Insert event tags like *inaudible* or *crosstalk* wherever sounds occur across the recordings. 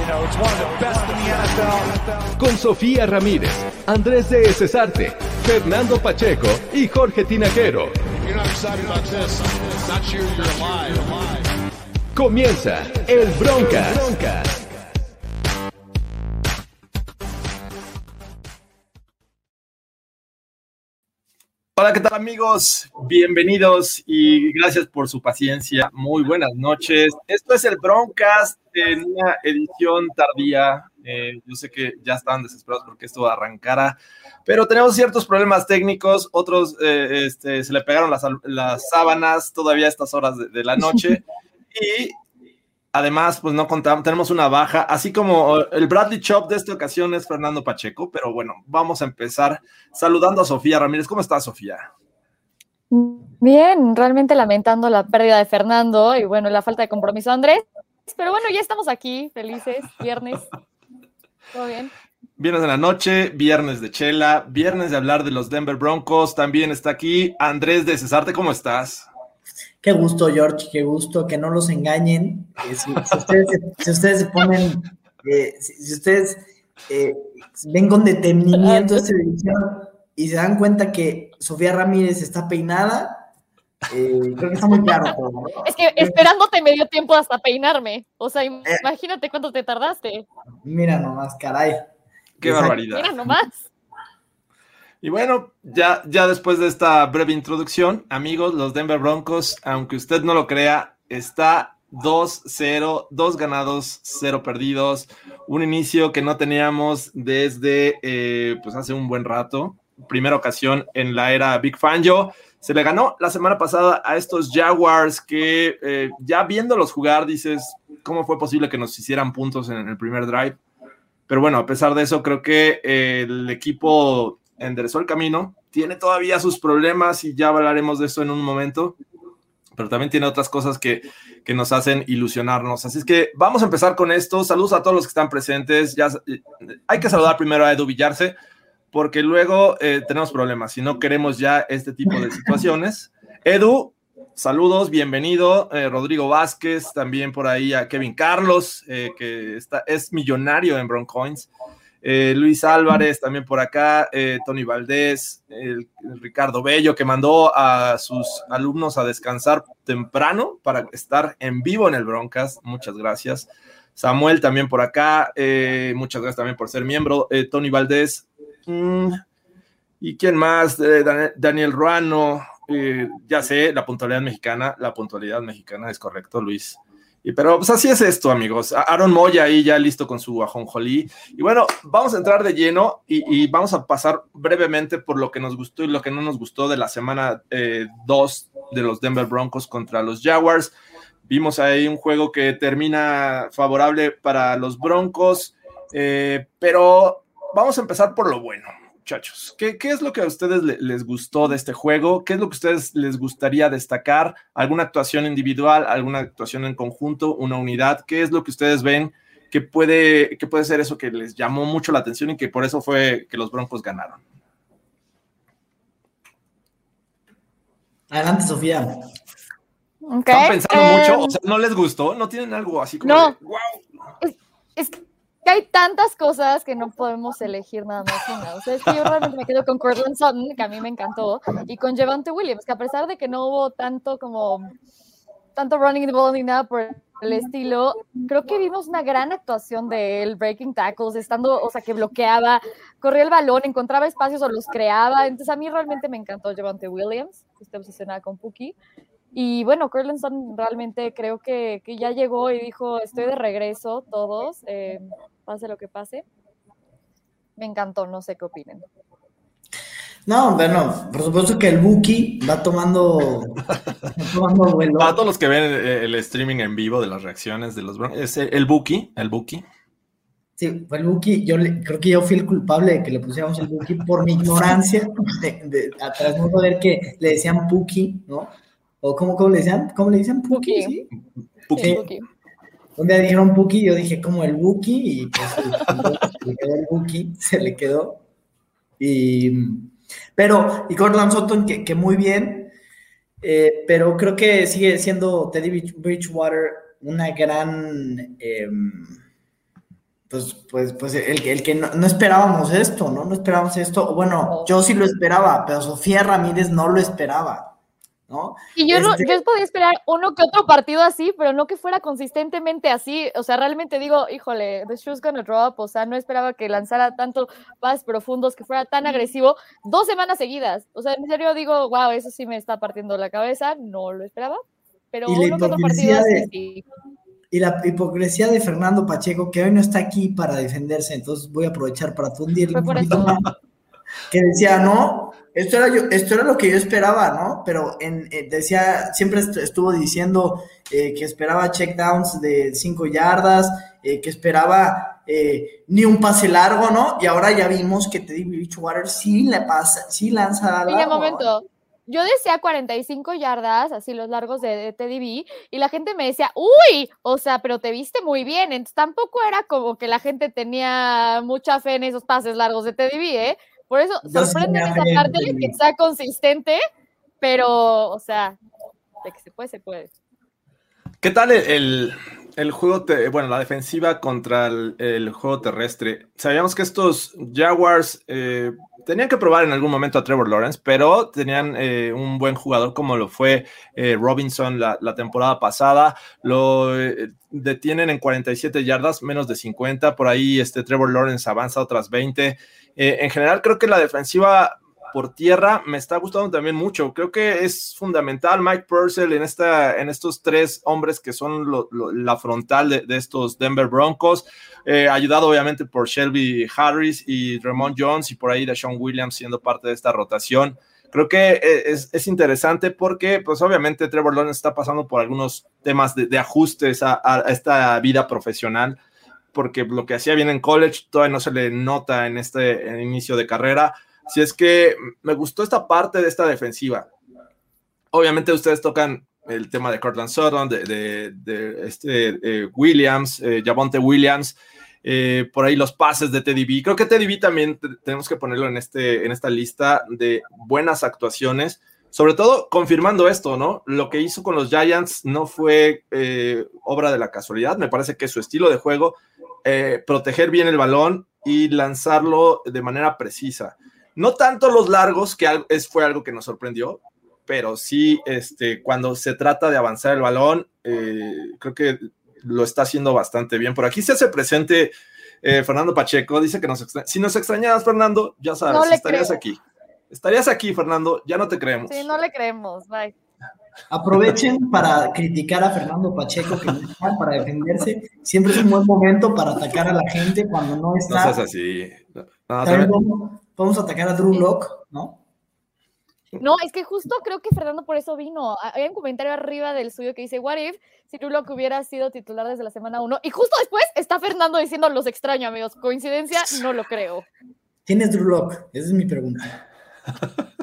You know, it's one of the best in the NFL. Con Sofía Ramírez, Andrés de Cesarte, Fernando Pacheco y Jorge Tinajero. If you're not excited about this, it's not you, you're alive. Comienza el Broncas. Hola, ¿qué tal amigos? Bienvenidos y gracias por su paciencia. Muy buenas noches. Esto es el Broncast en una edición tardía. Eh, yo sé que ya estaban desesperados porque esto arrancara, pero tenemos ciertos problemas técnicos. Otros eh, este, se le pegaron las, las sábanas todavía a estas horas de, de la noche. *laughs* y Además, pues no contamos, tenemos una baja, así como el Bradley Chop de esta ocasión es Fernando Pacheco, pero bueno, vamos a empezar saludando a Sofía Ramírez. ¿Cómo estás, Sofía? Bien, realmente lamentando la pérdida de Fernando y bueno, la falta de compromiso de Andrés, pero bueno, ya estamos aquí, felices, viernes. ¿Todo bien? Viernes de la noche, viernes de chela, viernes de hablar de los Denver Broncos. También está aquí Andrés de Cesarte. ¿Cómo estás? Qué gusto, George, qué gusto que no los engañen. Eh, si, si ustedes, se- si ustedes se ponen, eh, si, si ustedes eh, ven con detenimiento esta *laughs* edición y se dan cuenta que Sofía Ramírez está peinada, eh, creo que está muy claro todo. ¿no? Es que esperándote me dio tiempo hasta peinarme. O sea, Eh. imagínate cuánto te tardaste. Mira nomás, caray. Qué Exacto. barbaridad. Mira nomás. Y bueno, ya, ya después de esta breve introducción, amigos, los Denver Broncos, aunque usted no lo crea, está 2-0, dos ganados, cero perdidos. Un inicio que no teníamos desde eh, pues hace un buen rato. Primera ocasión en la era Big Fangio. Se le ganó la semana pasada a estos Jaguars que eh, ya viéndolos jugar dices, ¿cómo fue posible que nos hicieran puntos en el primer drive? Pero bueno, a pesar de eso, creo que eh, el equipo enderezó el camino. Tiene todavía sus problemas y ya hablaremos de eso en un momento. Pero también tiene otras cosas que, que nos hacen ilusionarnos. Así es que vamos a empezar con esto. Saludos a todos los que están presentes. Ya, eh, hay que saludar primero a Edu Villarse, porque luego eh, tenemos problemas y no queremos ya este tipo de situaciones. Edu, saludos, bienvenido. Eh, Rodrigo Vázquez, también por ahí a Kevin Carlos, eh, que está, es millonario en Broncoins. Luis Álvarez, también por acá, Tony Valdés, Ricardo Bello, que mandó a sus alumnos a descansar temprano para estar en vivo en el Broncas. Muchas gracias. Samuel también por acá, muchas gracias también por ser miembro. Tony Valdés, mm, ¿y quién más? Eh, Dan- Daniel Ruano, eh, ya sé, la puntualidad mexicana, la puntualidad mexicana es correcto, Luis. Y, pero pues así es esto, amigos. Aaron Moya ahí ya listo con su ajonjolí. Y bueno, vamos a entrar de lleno y, vamos a pasar brevemente por lo que nos gustó y lo que no nos gustó de la semana 2 de los Denver Broncos contra los Jaguars. Vimos ahí un juego que termina favorable para los Broncos, eh, pero vamos a empezar por lo bueno, muchachos. ¿Qué, qué es lo que a ustedes le- les gustó de este juego? ¿Qué es lo que a ustedes les gustaría destacar? ¿Alguna actuación individual, alguna actuación en conjunto, una unidad? ¿Qué es lo que ustedes ven que puede, que puede ser eso que les llamó mucho la atención y que por eso fue que los Broncos ganaron? Adelante, Sofía. ¿Están pensando eh, mucho? O sea, ¿no les gustó? ¿No tienen algo así como No. de, wow? Es que hay tantas cosas que no podemos elegir nada más una. O sea, es que yo realmente me quedo con Cortland Sutton, que a mí me encantó, y con Javante Williams, que a pesar de que no hubo tanto como tanto running the ball ni nada por el estilo, creo que vimos una gran actuación de él, breaking tackles, estando, o sea, que bloqueaba, corría el balón, encontraba espacios o los creaba. Entonces a mí realmente me encantó Javante Williams, que estoy obsesionada con Puki. Y bueno, Cortland Sutton realmente creo que, que ya llegó y dijo, estoy de regreso todos, eh, pase lo que pase. Me encantó, no sé qué opinen. No, bueno, por supuesto que el Buki va tomando, va *laughs* tomando vuelo. Para todos los que ven el streaming en vivo de las reacciones de los Broncos, es el, Buki, el Buki. Sí, fue el Buki. Yo le- creo que yo fui el culpable de que le pusiéramos el Buki por mi ignorancia, de, de, atrás no poder que le decían Puki, ¿no? O cómo, cómo le decían, ¿cómo le dicen Puki? Puki. ¿sí? Puki. Un día dijeron Puki, yo dije como el Buki, y pues se le quedó el Buki, se le quedó. Y, pero, y Cortland Sutton, que, que muy bien, eh, pero creo que sigue siendo Teddy Bridge- Bridgewater una gran, eh, pues, pues, pues el, que- el que no, no esperábamos esto, ¿no? No esperábamos esto. Bueno, No. yo sí lo esperaba, pero Sofía Ramírez no lo esperaba, ¿no? Y yo, Este- yo podía esperar uno que otro partido así, pero no que fuera consistentemente así. O sea, realmente digo, híjole, the shoe's gonna drop. O sea, no esperaba que lanzara tanto pases profundos, que fuera tan agresivo dos semanas seguidas. O sea, en serio digo, wow, eso sí me está partiendo la cabeza. No lo esperaba. Pero uno que otro partido así, de- sí. Y la hipocresía de Fernando Pacheco, que hoy no está aquí para defenderse, entonces voy a aprovechar para más. *laughs* Que decía, no, esto era, yo, esto era lo que yo esperaba, ¿no? Pero en, eh, decía, siempre est- estuvo diciendo eh, que esperaba checkdowns de 5 yardas, eh, que esperaba eh, ni un pase largo, ¿no? Y ahora ya vimos que Teddy Bridgewater sí le pasa, sí lanza Y largo. de momento, yo decía 45 yardas, así los largos de, de Teddy B, y la gente me decía, uy, o sea, pero te viste muy bien. Entonces tampoco era como que la gente tenía mucha fe en esos pases largos de Teddy B, ¿eh? Por eso sorprende esa parte de que sea consistente, pero, o sea, de que se puede, se puede. ¿Qué tal el, el- el juego, te- bueno, la defensiva contra el, el juego terrestre? Sabíamos que estos Jaguars eh, tenían que probar en algún momento a Trevor Lawrence, pero tenían eh, un buen jugador como lo fue eh, Robinson la, la temporada pasada. Lo eh, detienen en 47 yardas, menos de 50. Por ahí este Trevor Lawrence avanza otras 20. Eh, en general, creo que la defensiva por tierra me está gustando también mucho. Creo que es fundamental Mike Purcell en, esta, en estos tres hombres que son la frontal de, estos Denver Broncos, eh, ayudado obviamente por Shelby Harris y Ramon Jones y por ahí de Sean Williams siendo parte de esta rotación. Creo que eh, es, es interesante porque, pues obviamente Trevor Lawrence está pasando por algunos temas de, ajustes a esta vida profesional porque lo que hacía bien en college todavía no se le nota en este en inicio de carrera. Si es que me gustó esta parte de esta defensiva. Obviamente ustedes tocan el tema de Cortland Sutton, de, de, de este eh, Williams, eh, Javonte Williams, eh, por ahí los pases de Teddy B. Creo que Teddy B también te- tenemos que ponerlo en, este, en esta lista de buenas actuaciones, sobre todo confirmando esto, ¿no? Lo que hizo con los Giants no fue eh, obra de la casualidad, me parece que su estilo de juego, eh, proteger bien el balón y lanzarlo de manera precisa. No tanto los largos, que fue algo que nos sorprendió, pero sí este, cuando se trata de avanzar el balón, eh, creo que lo está haciendo bastante bien. Por aquí se hace presente eh, Fernando Pacheco, dice que nos extraña. Si nos extrañabas, Fernando, ya sabes, No estarías creo. aquí. Estarías aquí, Fernando, ya no te creemos. Sí, no le creemos, bye. Aprovechen para criticar a Fernando Pacheco, que no está para defenderse. Siempre es un buen momento para atacar a la gente cuando no No está. seas así. No, no, También podemos, podemos atacar a Drew Locke, ¿no? No, es que justo creo que Fernando por eso vino. Hay un comentario arriba del suyo que dice, what if si Drew Lock hubiera sido titular desde la semana 1? Y justo después está Fernando diciendo, los extraño, amigos. ¿Coincidencia? No lo creo. ¿Quién es Drew Locke? Esa es mi pregunta. *laughs*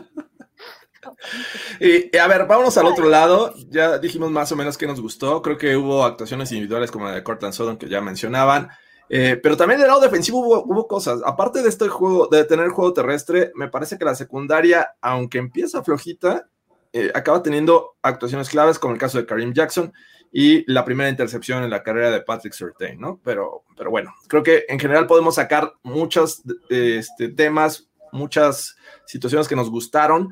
Y, a ver, vámonos al otro lado. Ya dijimos más o menos que nos gustó. Creo que hubo actuaciones individuales como la de Cortland Sutton que ya mencionaban. Eh, pero también del lado defensivo hubo, cosas. Aparte de este juego, de tener juego terrestre, me parece que la secundaria, aunque empieza flojita, eh, acaba teniendo actuaciones claves, como el caso de Kareem Jackson y la primera intercepción en la carrera de Patrick Surtain, ¿no? Pero, pero bueno, creo que en general podemos sacar muchos este, temas, muchas situaciones que nos gustaron.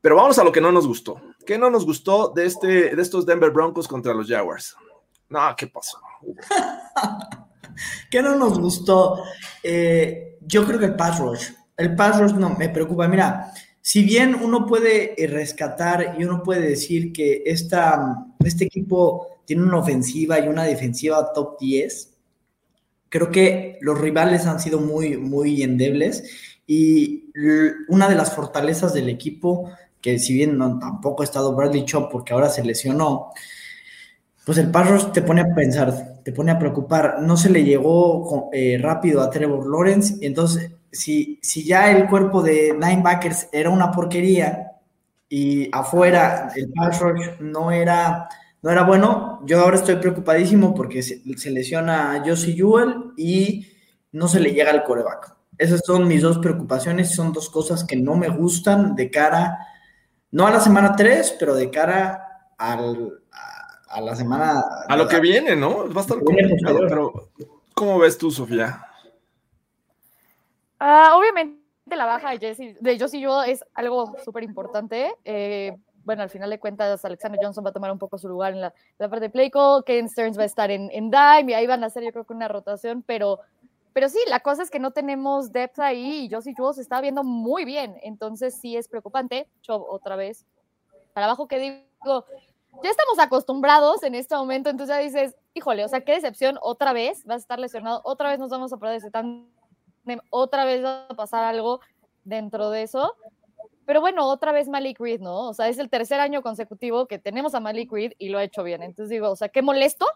Pero vamos a lo que no nos gustó. ¿Qué no nos gustó de, este, de estos Denver Broncos contra los Jaguars? No, ¿qué pasó? *laughs* ¿Qué no nos gustó? Eh, yo creo que el pass rush. El pass rush no me preocupa. Mira, si bien uno puede eh, rescatar y uno puede decir que esta, este equipo tiene una ofensiva y una defensiva top 10, creo que los rivales han sido muy, muy endebles y una de las fortalezas del equipo, que si bien tampoco ha estado Bradley Chop porque ahora se lesionó, pues el pass te pone a pensar, te pone a preocupar. No se le llegó eh, rápido a Trevor Lawrence, entonces si, si ya el cuerpo de linebackers era una porquería y afuera el pass no era, no era bueno, yo ahora estoy preocupadísimo porque se, lesiona a Josie Jewell y no se le llega al coreback. Esas son mis dos preocupaciones, son dos cosas que no me gustan de cara, no a la semana 3, pero de cara al, a, la semana... A lo que viene, ¿no? Va a estar complicado, pero ¿cómo ves tú, Sofía? Ah, obviamente la baja de, Jesse, de Josie yo es algo súper importante. Eh, bueno, al final de cuentas, Alexander Johnson va a tomar un poco su lugar en la, parte de play call, Ken Stearns va a estar en, en dime y ahí van a hacer yo creo que una rotación, pero, pero sí, la cosa es que no tenemos depth ahí y Josie Jewell se está viendo muy bien, entonces sí es preocupante. Chubb otra vez para abajo que digo, ya estamos acostumbrados en este momento, entonces ya dices, híjole, o sea, qué decepción, otra vez vas a estar lesionado, otra vez nos vamos a perder ese tan otra vez va a pasar algo dentro de eso. Pero bueno, otra vez Malik Reed, ¿no? O sea, es el tercer año consecutivo que tenemos a Malik Reed y lo ha hecho bien. Entonces digo, o sea, qué molesto,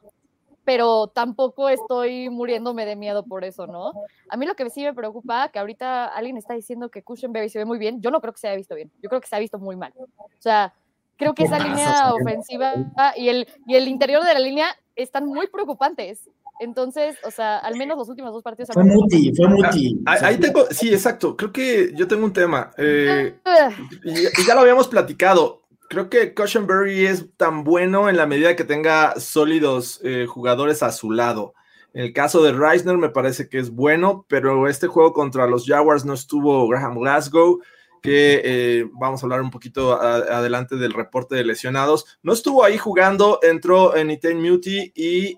pero tampoco estoy muriéndome de miedo por eso, ¿no? A mí lo que sí me preocupa, que ahorita alguien está diciendo que Cushenberry se ve muy bien, yo no creo que se haya visto bien, yo creo que se ha visto muy mal. O sea, creo que esa línea ofensiva y el, y el interior de la línea están muy preocupantes. Entonces, o sea, al menos los últimos dos partidos. Fue Muti, fue Muti. Ah, ahí tengo, sí, exacto. Creo que yo tengo un tema. Eh, ah. y, ya lo habíamos platicado. Creo que Cushenberry es tan bueno en la medida que tenga sólidos eh, jugadores a su lado. En el caso de Reisner me parece que es bueno, pero este juego contra los Jaguars no estuvo Graham Glasgow, que eh, vamos a hablar un poquito adelante del reporte de lesionados. No estuvo ahí jugando, entró en Etain Muti y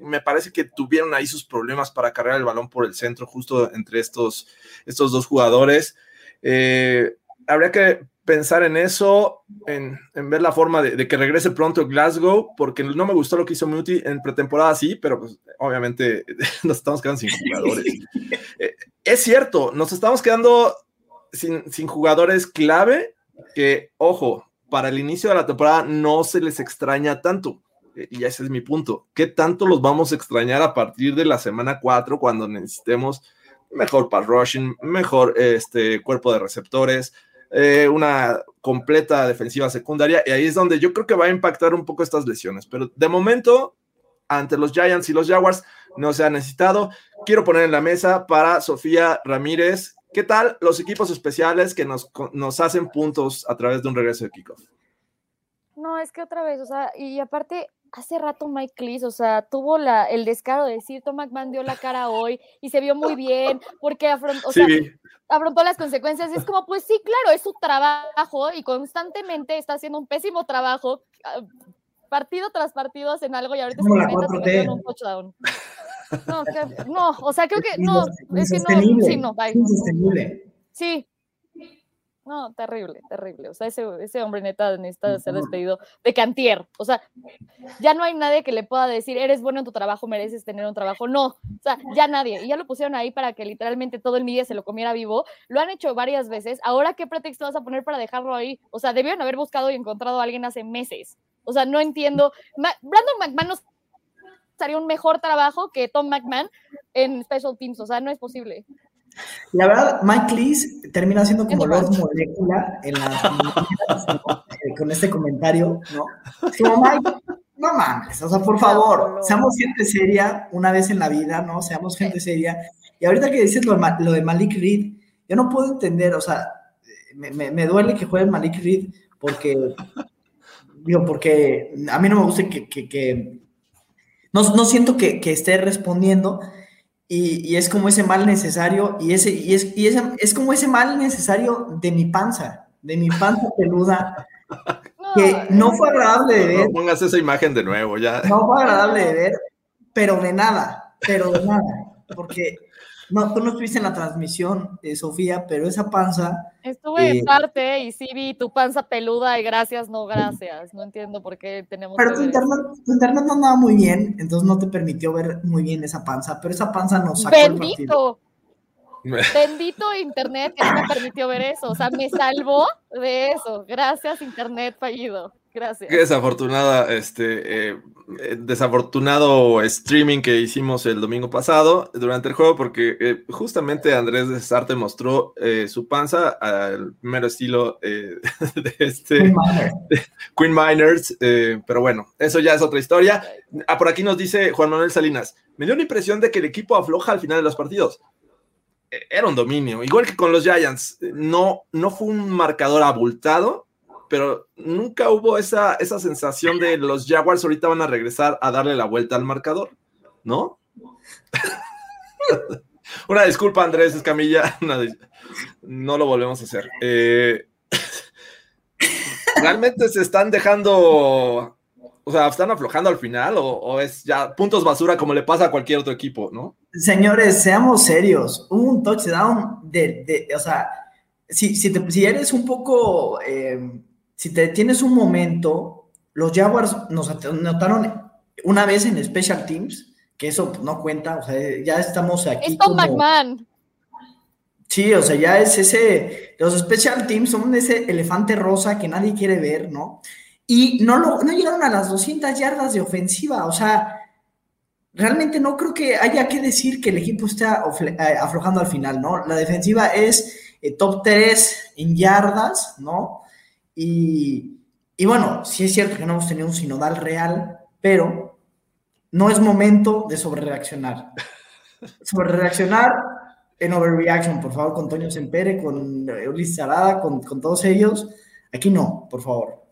me parece que tuvieron ahí sus problemas para cargar el balón por el centro, justo entre estos, estos dos jugadores. Eh, habría que pensar en eso, en, ver la forma de, que regrese pronto Glasgow, porque no me gustó lo que hizo Muti en pretemporada, sí, pero pues, obviamente *laughs* nos estamos quedando sin jugadores. *laughs* Eh, es cierto, nos estamos quedando sin, sin jugadores clave que, ojo, para el inicio de la temporada no se les extraña tanto y ese es mi punto, ¿qué tanto los vamos a extrañar a partir de la semana 4 cuando necesitemos mejor pass rushing, mejor este, cuerpo de receptores, eh, una completa defensiva secundaria? Y ahí es donde yo creo que va a impactar un poco estas lesiones, pero de momento, ante los Giants y los Jaguars, no se ha necesitado. Quiero poner en la mesa para Sofía Ramírez. ¿Qué tal los equipos especiales que nos, nos hacen puntos a través de un regreso de kickoff? No, es que otra vez, o sea, y aparte, hace rato Mike Cleese, o sea, tuvo la, el descaro de decir, Tom McMahon dio la cara hoy y se vio muy bien porque afrontó, afrontó las consecuencias. es como, pues sí, claro, es su trabajo y constantemente está haciendo un pésimo trabajo, ah, partido tras partido en algo y ahorita se en un touchdown. No, no, o sea, creo que no, es que no, sí, no, bye. Sí, no, terrible, terrible. O sea, ese, ese hombre neta necesita ser despedido de cantier. O sea, ya no hay nadie que le pueda decir, eres bueno en tu trabajo, mereces tener un trabajo. No, o sea, ya nadie. Y ya lo pusieron ahí para que literalmente todo el media se lo comiera vivo. Lo han hecho varias veces. Ahora, ¿qué pretexto vas a poner para dejarlo ahí? O sea, debieron haber buscado y encontrado a alguien hace meses. O sea, no entiendo. Brandon McMahon no haría un mejor trabajo que Tom McMahon en Special Teams. O sea, no es posible. La verdad, Mike Lees termina siendo como Lord Molecula en la, *laughs* con este comentario, ¿no? Como Mike, no mames, o sea, por favor, seamos gente seria una vez en la vida, ¿no? Seamos gente seria. Y ahorita que dices lo de, lo de Malik Reed, yo no puedo entender, o sea, me, me, duele que juegue Malik Reed porque, digo, porque a mí no me gusta que, que, que no, no, siento que, que esté respondiendo y, es como ese mal necesario, y, ese, y, es, y es como ese mal necesario de mi panza, de mi panza peluda, que no fue agradable de ver. No pongas esa imagen de nuevo, ya. No fue agradable de ver, pero de nada, pero de nada, porque no, tú no estuviste en la transmisión, eh, Sofía, pero esa panza. Estuve en eh, parte y sí vi tu panza peluda y gracias, no gracias. No entiendo por qué tenemos. Pero tu internet, tu internet, no andaba muy bien, entonces no te permitió ver muy bien esa panza, pero esa panza nos sacó. Bendito. *laughs* Bendito Internet que no me permitió ver eso. O sea, me salvó de eso. Gracias, Internet fallido. Gracias. Qué desafortunada, este, eh, eh, desafortunado streaming que hicimos el domingo pasado durante el juego, porque eh, justamente Andrés de Sarte mostró su panza al mero estilo *laughs* de este Queen Miners, pero bueno, eso ya es otra historia. Ah, por aquí nos dice Juan Manuel Salinas, me dio la impresión de que el equipo afloja al final de los partidos. Era un dominio, igual que con los Giants, no, no fue un marcador abultado, pero nunca hubo esa, esa sensación de los Jaguars ahorita van a regresar a darle la vuelta al marcador, ¿no? *laughs* una disculpa, Andrés Escamilla, *laughs* no lo volvemos a hacer. Eh, *laughs* ¿Realmente se están dejando, o sea, están aflojando al final o, es ya puntos basura como le pasa a cualquier otro equipo, ¿no? Señores, seamos serios. un touchdown de, o sea, si, si, eres un poco... Eh, si te tienes un momento, los Jaguars nos anotaron una vez en Special Teams, que eso no cuenta, o sea, ya estamos aquí. Es Tom McMahon. Sí, o sea, ya es ese, los Special Teams son ese elefante rosa que nadie quiere ver, ¿no? Y no, lo, no llegaron a las 200 yardas de ofensiva, o sea, realmente no creo que haya que decir que el equipo está eh, aflojando al final, ¿no? La defensiva es eh, top 3 en yardas, ¿no? Y, bueno, sí es cierto que no hemos tenido un sinodal real, pero no es momento de sobrereaccionar. *laughs* sobrereaccionar en overreaction, por favor, con Toño Sempere, con Ulises Arada, con, todos ellos. Aquí no, por favor.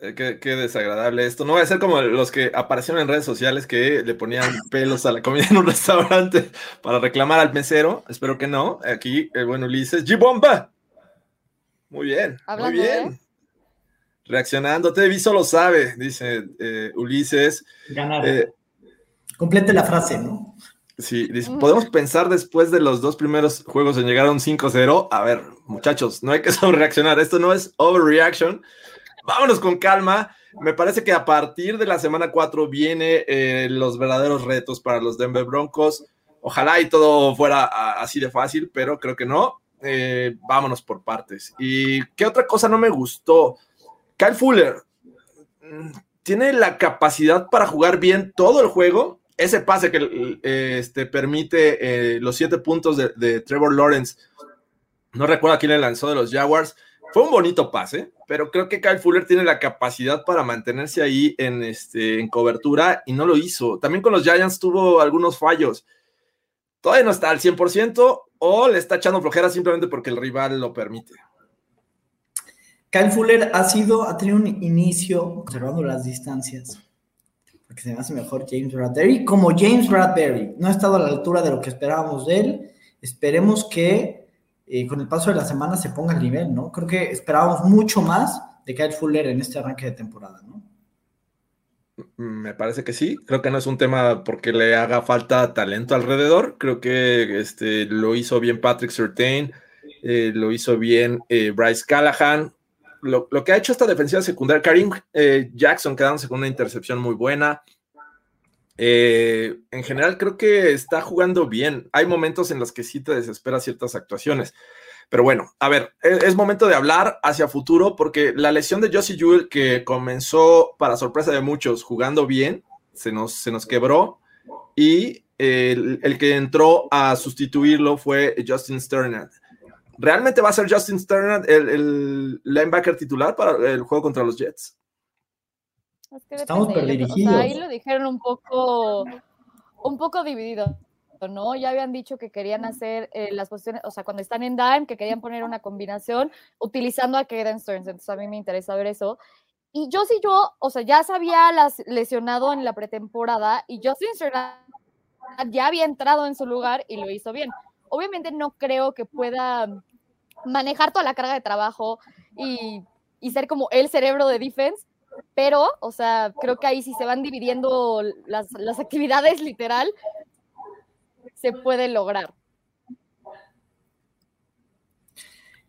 Eh, qué, desagradable esto. No va a ser como los que aparecieron en redes sociales que le ponían pelos a la comida en un *laughs* restaurante para reclamar al mesero. Espero que no. Aquí el buen Ulises. ¡G-Bomba! Muy bien, muy bien. Reaccionando, Televiso lo sabe, dice eh, Ulises. Ganar. Eh, Complete la frase, ¿no? Sí, dice, podemos pensar después de los dos primeros juegos en llegar a un 5-0. A ver, muchachos, no hay que *laughs* reaccionar. Esto no es overreaction. Vámonos con calma. Me parece que a partir de la semana 4 viene eh, los verdaderos retos para los Denver Broncos. Ojalá y todo fuera así de fácil, pero creo que no. vámonos por partes. ¿Y qué otra cosa no me gustó? Kyle Fuller mm, tiene la capacidad para jugar bien todo el juego. Ese pase que este, permite eh, los siete puntos de, Trevor Lawrence, no recuerdo quién le lanzó de los Jaguars, fue un bonito pase, pero creo que Kyle Fuller tiene la capacidad para mantenerse ahí en, este, en cobertura y no lo hizo. También con los Giants tuvo algunos fallos. Todavía no está al 100% o le está echando flojera simplemente porque el rival lo permite. Kyle Fuller ha sido, ha tenido un inicio observando las distancias, porque se me hace mejor James Bradbury, como James Bradbury. No ha estado a la altura de lo que esperábamos de él. Esperemos que eh, con el paso de la semana se ponga al nivel, ¿no? Creo que esperábamos mucho más de Kyle Fuller en este arranque de temporada, ¿no? Me parece que sí. Creo que no es un tema porque le haga falta talento alrededor. Creo que este, lo hizo bien Patrick Surtain, eh, lo hizo bien eh, Bryce Callahan lo, que ha hecho esta defensiva secundaria, Karim eh, Jackson quedándose con una intercepción muy buena. Eh, en general creo que está jugando bien. Hay momentos en los que sí te desespera ciertas actuaciones. Pero bueno, a ver, e, es, momento de hablar hacia futuro porque la lesión de Josie Jewell que comenzó para sorpresa de muchos jugando bien, se nos, se nos quebró y el, que entró a sustituirlo fue Justin Sternad. ¿Realmente va a ser Justin Sternad el, linebacker titular para el juego contra los Jets? Estamos perdirigidos. ahí lo dijeron un poco, un poco dividido, ¿no? Ya habían dicho que querían hacer eh, las posiciones, o sea, cuando están en dime, que querían poner una combinación utilizando a Kaden Stearns, entonces a mí me interesa ver eso. Y yo sí, yo, o sea, ya se había las, lesionado en la pretemporada y Justin Sternad ya había entrado en su lugar y lo hizo bien. Obviamente no creo que pueda manejar toda la carga de trabajo y, ser como el cerebro de defense, pero, o sea, creo que ahí si se van dividiendo las, actividades literal, se puede lograr.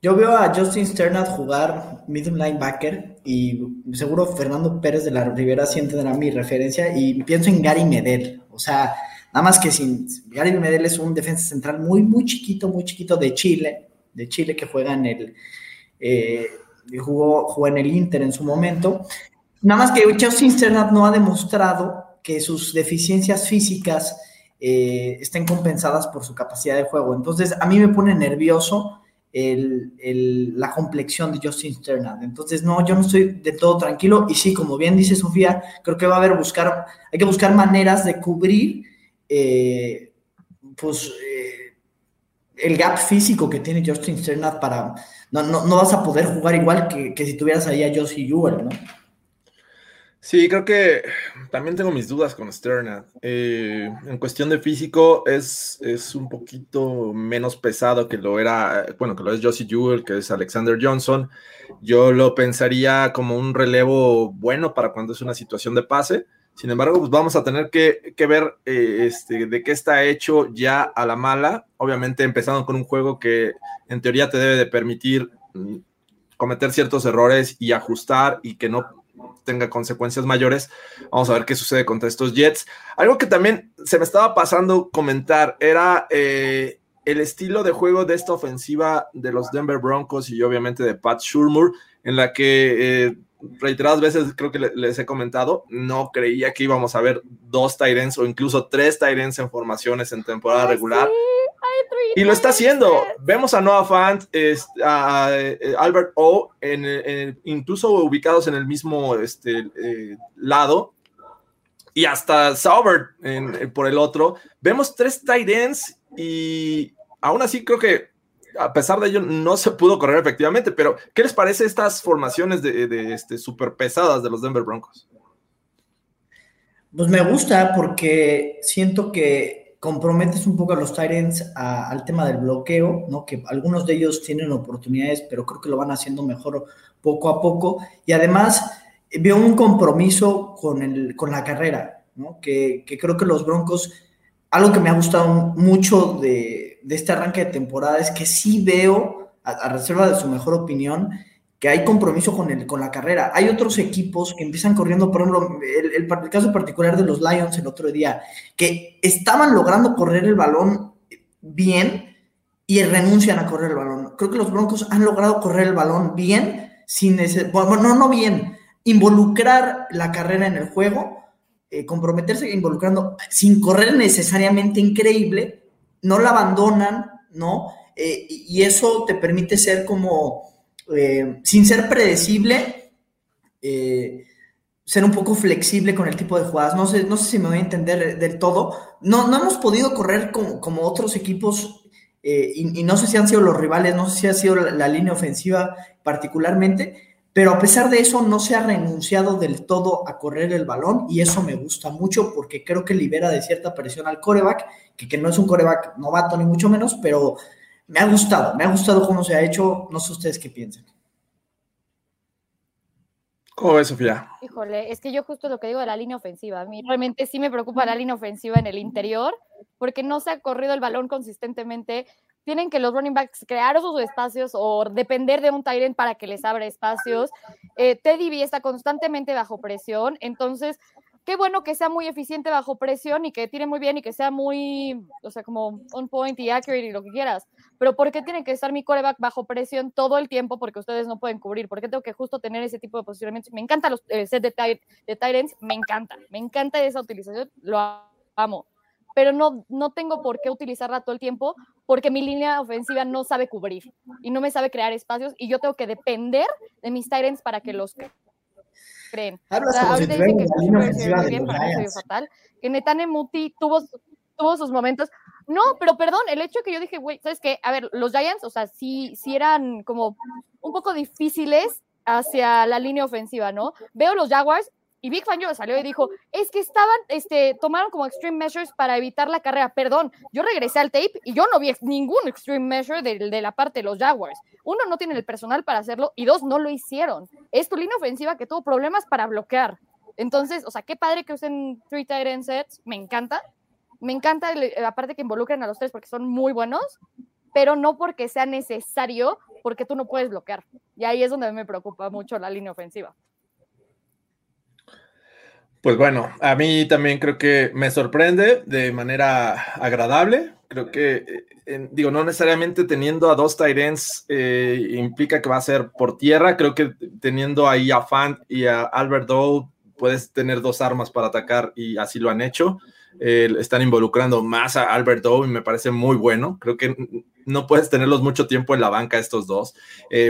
Yo veo a Justin Sternad jugar middle linebacker y seguro Fernando Pérez de la Rivera siente mi referencia y pienso en Gary Medel. O sea, Nada más que sin Gary Medel es un defensa central muy, muy chiquito, muy chiquito de Chile, de Chile que juega en el, eh, jugó, jugó en el Inter en su momento. Nada más que Justin Sternat no ha demostrado que sus deficiencias físicas eh, estén compensadas por su capacidad de juego. Entonces, a mí me pone nervioso la complexión de Justin Sternad. Entonces, no, yo no estoy de todo tranquilo. Y sí, como bien dice Sofía, creo que va a haber buscar, hay que buscar maneras de cubrir, eh, pues, eh, el gap físico que tiene Justin Sternad para, no, no, no, vas a poder jugar igual que, que si tuvieras ahí a Josie Jewell, ¿no? Sí, creo que también tengo mis dudas con Sterna. Eh, en cuestión de físico, es, es un poquito menos pesado que lo era, bueno, que lo es Josie Jewell, que es Alexander Johnson. Yo lo pensaría como un relevo bueno para cuando es una situación de pase. Sin embargo, pues vamos a tener que, ver eh, este, de qué está hecho ya a la mala. Obviamente, empezando con un juego que en teoría te debe de permitir mm, cometer ciertos errores y ajustar y que no tenga consecuencias mayores. Vamos a ver qué sucede contra estos Jets. Algo que también se me estaba pasando comentar era eh, el estilo de juego de esta ofensiva de los Denver Broncos y obviamente de Pat Shurmur, en la que eh, reiteradas veces creo que les he comentado, no creía que íbamos a ver dos Tyrants o incluso tres Tyrants en formaciones en temporada regular. Y lo está haciendo. Vemos a Noah Fant, a eh, Albert O, en, incluso ubicados en el mismo este, eh, lado. Y hasta Sauber por el otro. Vemos tres ends y aún así creo que a pesar de ello no se pudo correr efectivamente. Pero, ¿qué les parece estas formaciones de, de este, super pesadas de los Denver Broncos? Pues me gusta porque siento que comprometes un poco a los Tyrants al tema del bloqueo, ¿no? Que algunos de ellos tienen oportunidades, pero creo que lo van haciendo mejor poco a poco. Y además veo un compromiso con, el, con la carrera, ¿no? Que, creo que los Broncos, algo que me ha gustado mucho de, este arranque de temporada es que sí veo, a reserva de su mejor opinión, que hay compromiso con, el, con la carrera. Hay otros equipos que empiezan corriendo, por ejemplo, el, caso particular de los Lions el otro día, que estaban logrando correr el balón bien y renuncian a correr el balón. Creo que los Broncos han logrado correr el balón bien, sin ese, bueno, no, no bien, involucrar la carrera en el juego, eh, comprometerse involucrando, sin correr necesariamente increíble, no la abandonan, ¿no? Eh, y eso te permite ser como eh, sin ser predecible, eh, ser un poco flexible con el tipo de jugadas. No sé, no sé si me voy a entender del todo. No, no hemos podido correr como, otros equipos y, no sé si han sido los rivales, no sé si ha sido la, línea ofensiva particularmente, pero a pesar de eso no se ha renunciado del todo a correr el balón y eso me gusta mucho porque creo que libera de cierta presión al coreback, que, que no es un coreback novato ni mucho menos, pero me ha gustado, me ha gustado cómo se ha hecho. No sé ustedes qué piensan. ¿Cómo ves, Sofía? Híjole, es que yo justo lo que digo de la línea ofensiva. A mí realmente sí me preocupa la línea ofensiva en el interior, porque no se ha corrido el balón consistentemente. Tienen que los running backs crear sus espacios o depender de un Tyrant para que les abra espacios. Eh, Teddy B está constantemente bajo presión, entonces qué bueno que sea muy eficiente bajo presión y que tire muy bien y que sea muy, o sea, como on point y accurate y lo que quieras. Pero ¿por qué tiene que estar mi coreback bajo presión todo el tiempo? Porque ustedes no pueden cubrir. ¿Por qué tengo que justo tener ese tipo de posicionamientos? Me encantan los eh, sets de, de Tyrants, me encanta. Me encanta esa utilización, lo amo. Pero no, no tengo por qué utilizarla todo el tiempo porque mi línea ofensiva no sabe cubrir y no me sabe crear espacios y yo tengo que depender de mis Tyrants para que los creen. O sea, que, bien, fatal. Que Netane Muti tuvo, tuvo sus momentos. No, pero perdón, el hecho que yo dije, güey, ¿sabes qué? A ver, los Giants, o sea, sí, sí eran como un poco difíciles hacia la línea ofensiva, ¿no? Veo los Jaguars y Big Fan yo salió y dijo, es que estaban, este, tomaron como extreme measures para evitar la carrera. Perdón, yo regresé al tape y yo no vi ningún extreme measure de, la parte de los Jaguars. Uno, no tiene el personal para hacerlo y dos, no lo hicieron. Es tu línea ofensiva que tuvo problemas para bloquear. Entonces, o sea, qué padre que usen three tight end sets, me encanta. Me encanta, aparte que involucren a los tres porque son muy buenos, pero no porque sea necesario, porque tú no puedes bloquear. Y ahí es donde me preocupa mucho la línea ofensiva. Pues bueno, a mí también creo que me sorprende de manera agradable. Creo que, eh, digo, no necesariamente teniendo a dos Tyrens eh, implica que va a ser por tierra. Creo que teniendo ahí a Fant y a Albert Doe, puedes tener dos armas para atacar y así lo han hecho. Eh, están involucrando más a Albert Doe y me parece muy bueno. Creo que no puedes tenerlos mucho tiempo en la banca estos dos.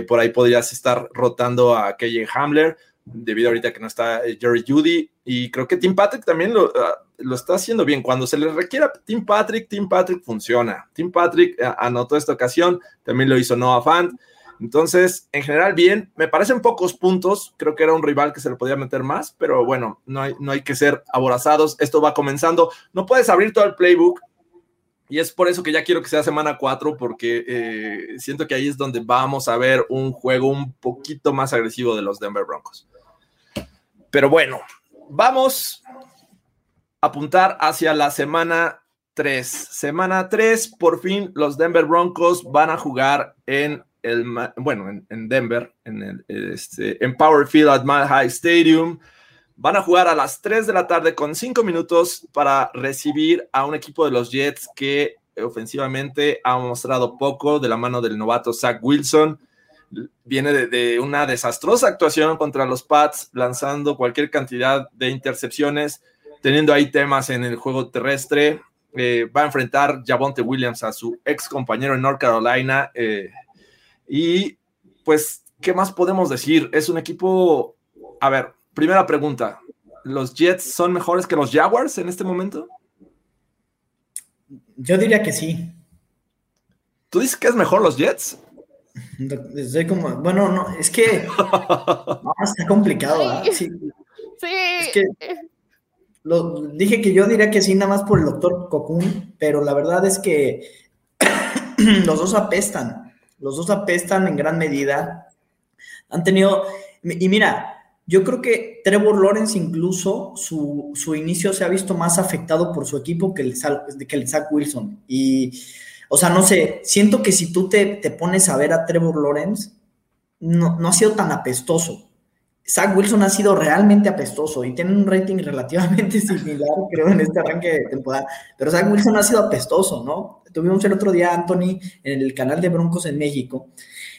por ahí podrías estar rotando a KJ Hamler debido ahorita que no está eh, Jerry Judy. Y creo que Tim Patrick también lo, ah, lo, está haciendo bien. Cuando se le requiera Tim Patrick, Tim Patrick funciona. Tim Patrick eh, anotó esta ocasión, también lo hizo Noah Fant. Entonces, en general, bien. Me parecen pocos puntos. Creo que era un rival que se le podía meter más, pero bueno, no hay, no hay que ser aborazados. Esto va comenzando. No puedes abrir todo el playbook. Y es por eso que ya quiero que sea semana 4, porque eh, siento que ahí es donde vamos a ver un juego un poquito más agresivo de los Denver Broncos. Pero bueno, vamos a apuntar hacia la semana 3. Semana 3, por fin los Denver Broncos van a jugar en el, bueno, en, Denver, en el este, en Power Field at Mile High Stadium. Van a jugar a las 3 de la tarde con 5 minutos para recibir a un equipo de los Jets que ofensivamente ha mostrado poco de la mano del novato Zach Wilson viene de, una desastrosa actuación contra los Pats, lanzando cualquier cantidad de intercepciones, teniendo ahí temas en el juego terrestre. Eh, va a enfrentar Javonte Williams a su ex compañero en North Carolina. Eh, y pues, ¿qué más podemos decir? Es un equipo. A ver, primera pregunta: ¿los Jets son mejores que los Jaguars en este momento? Yo diría que sí. ¿Tú dices que es mejor los Jets? Estoy como, bueno, no, es que está complicado. Sí. Es que lo, dije que yo diría que sí, nada más por el doctor Cocoon, pero la verdad es que *clears throat* los dos apestan. Los dos apestan en gran medida. Han tenido, y mira, yo creo que Trevor Lawrence incluso su, su inicio se ha visto más afectado por su equipo que el, que el Zach Wilson. Y o sea, no sé, siento que si tú te, pones a ver a Trevor Lawrence, no, no ha sido tan apestoso. Zach Wilson ha sido realmente apestoso y tiene un rating *laughs* relativamente similar, creo, en este arranque de temporada. Pero Zach Wilson ha sido apestoso, ¿no? Tuvimos el otro día Anthony en el canal de Broncos en México,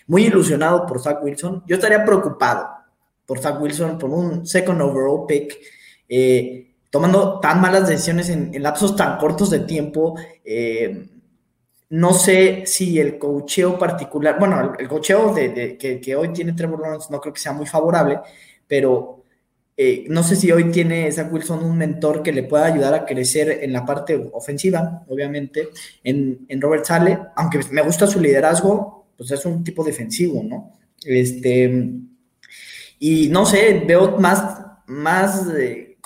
muy ilusionado por Zach Wilson. Yo estaría preocupado por Zach Wilson, por un second overall pick, eh, tomando tan malas decisiones en, lapsos tan cortos de tiempo. Eh, no sé si el cocheo particular, bueno, el, cocheo de, que, hoy tiene Trevor Lawrence no creo que sea muy favorable, pero eh, no sé si hoy tiene Zach Wilson un mentor que le pueda ayudar a crecer en la parte ofensiva, obviamente, en, Robert Sale, aunque me gusta su liderazgo, pues es un tipo defensivo, ¿no? Este, y no sé, veo más, más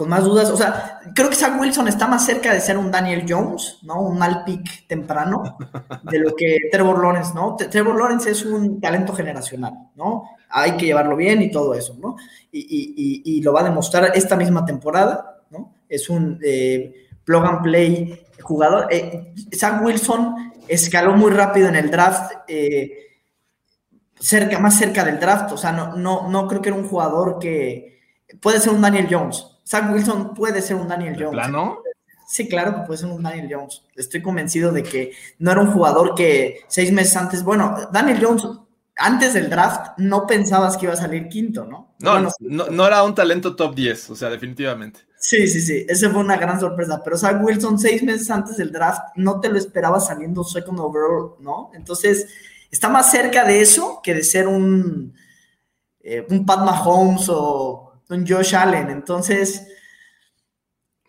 con más dudas. O sea, creo que Zach Wilson está más cerca de ser un Daniel Jones, ¿no? Un mal pick temprano, de lo que *laughs* Trevor Lawrence, ¿no? Trevor Lawrence es un talento generacional, ¿no? Hay que llevarlo bien y todo eso, ¿no? Y, lo va a demostrar esta misma temporada, ¿no? Es un eh, plug and play jugador. Eh, Zach Wilson escaló muy rápido en el draft. Eh, cerca, más cerca del draft, o sea, no, no, no creo que era un jugador que puede ser un Daniel Jones, Zach Wilson puede ser un Daniel Jones. ¿Plano? Sí, claro que puede ser un Daniel Jones. Estoy convencido de que no era un jugador que seis meses antes, bueno, Daniel Jones antes del draft no pensabas que iba a salir quinto, ¿no? No, no, era un talento top 10, o sea, definitivamente. Sí, sí, sí, esa fue una gran sorpresa, pero Zach Wilson seis meses antes del draft no te lo esperaba saliendo second overall, ¿no? Entonces, está más cerca de eso que de ser un, eh, un Pat Mahomes o un Josh Allen. Entonces,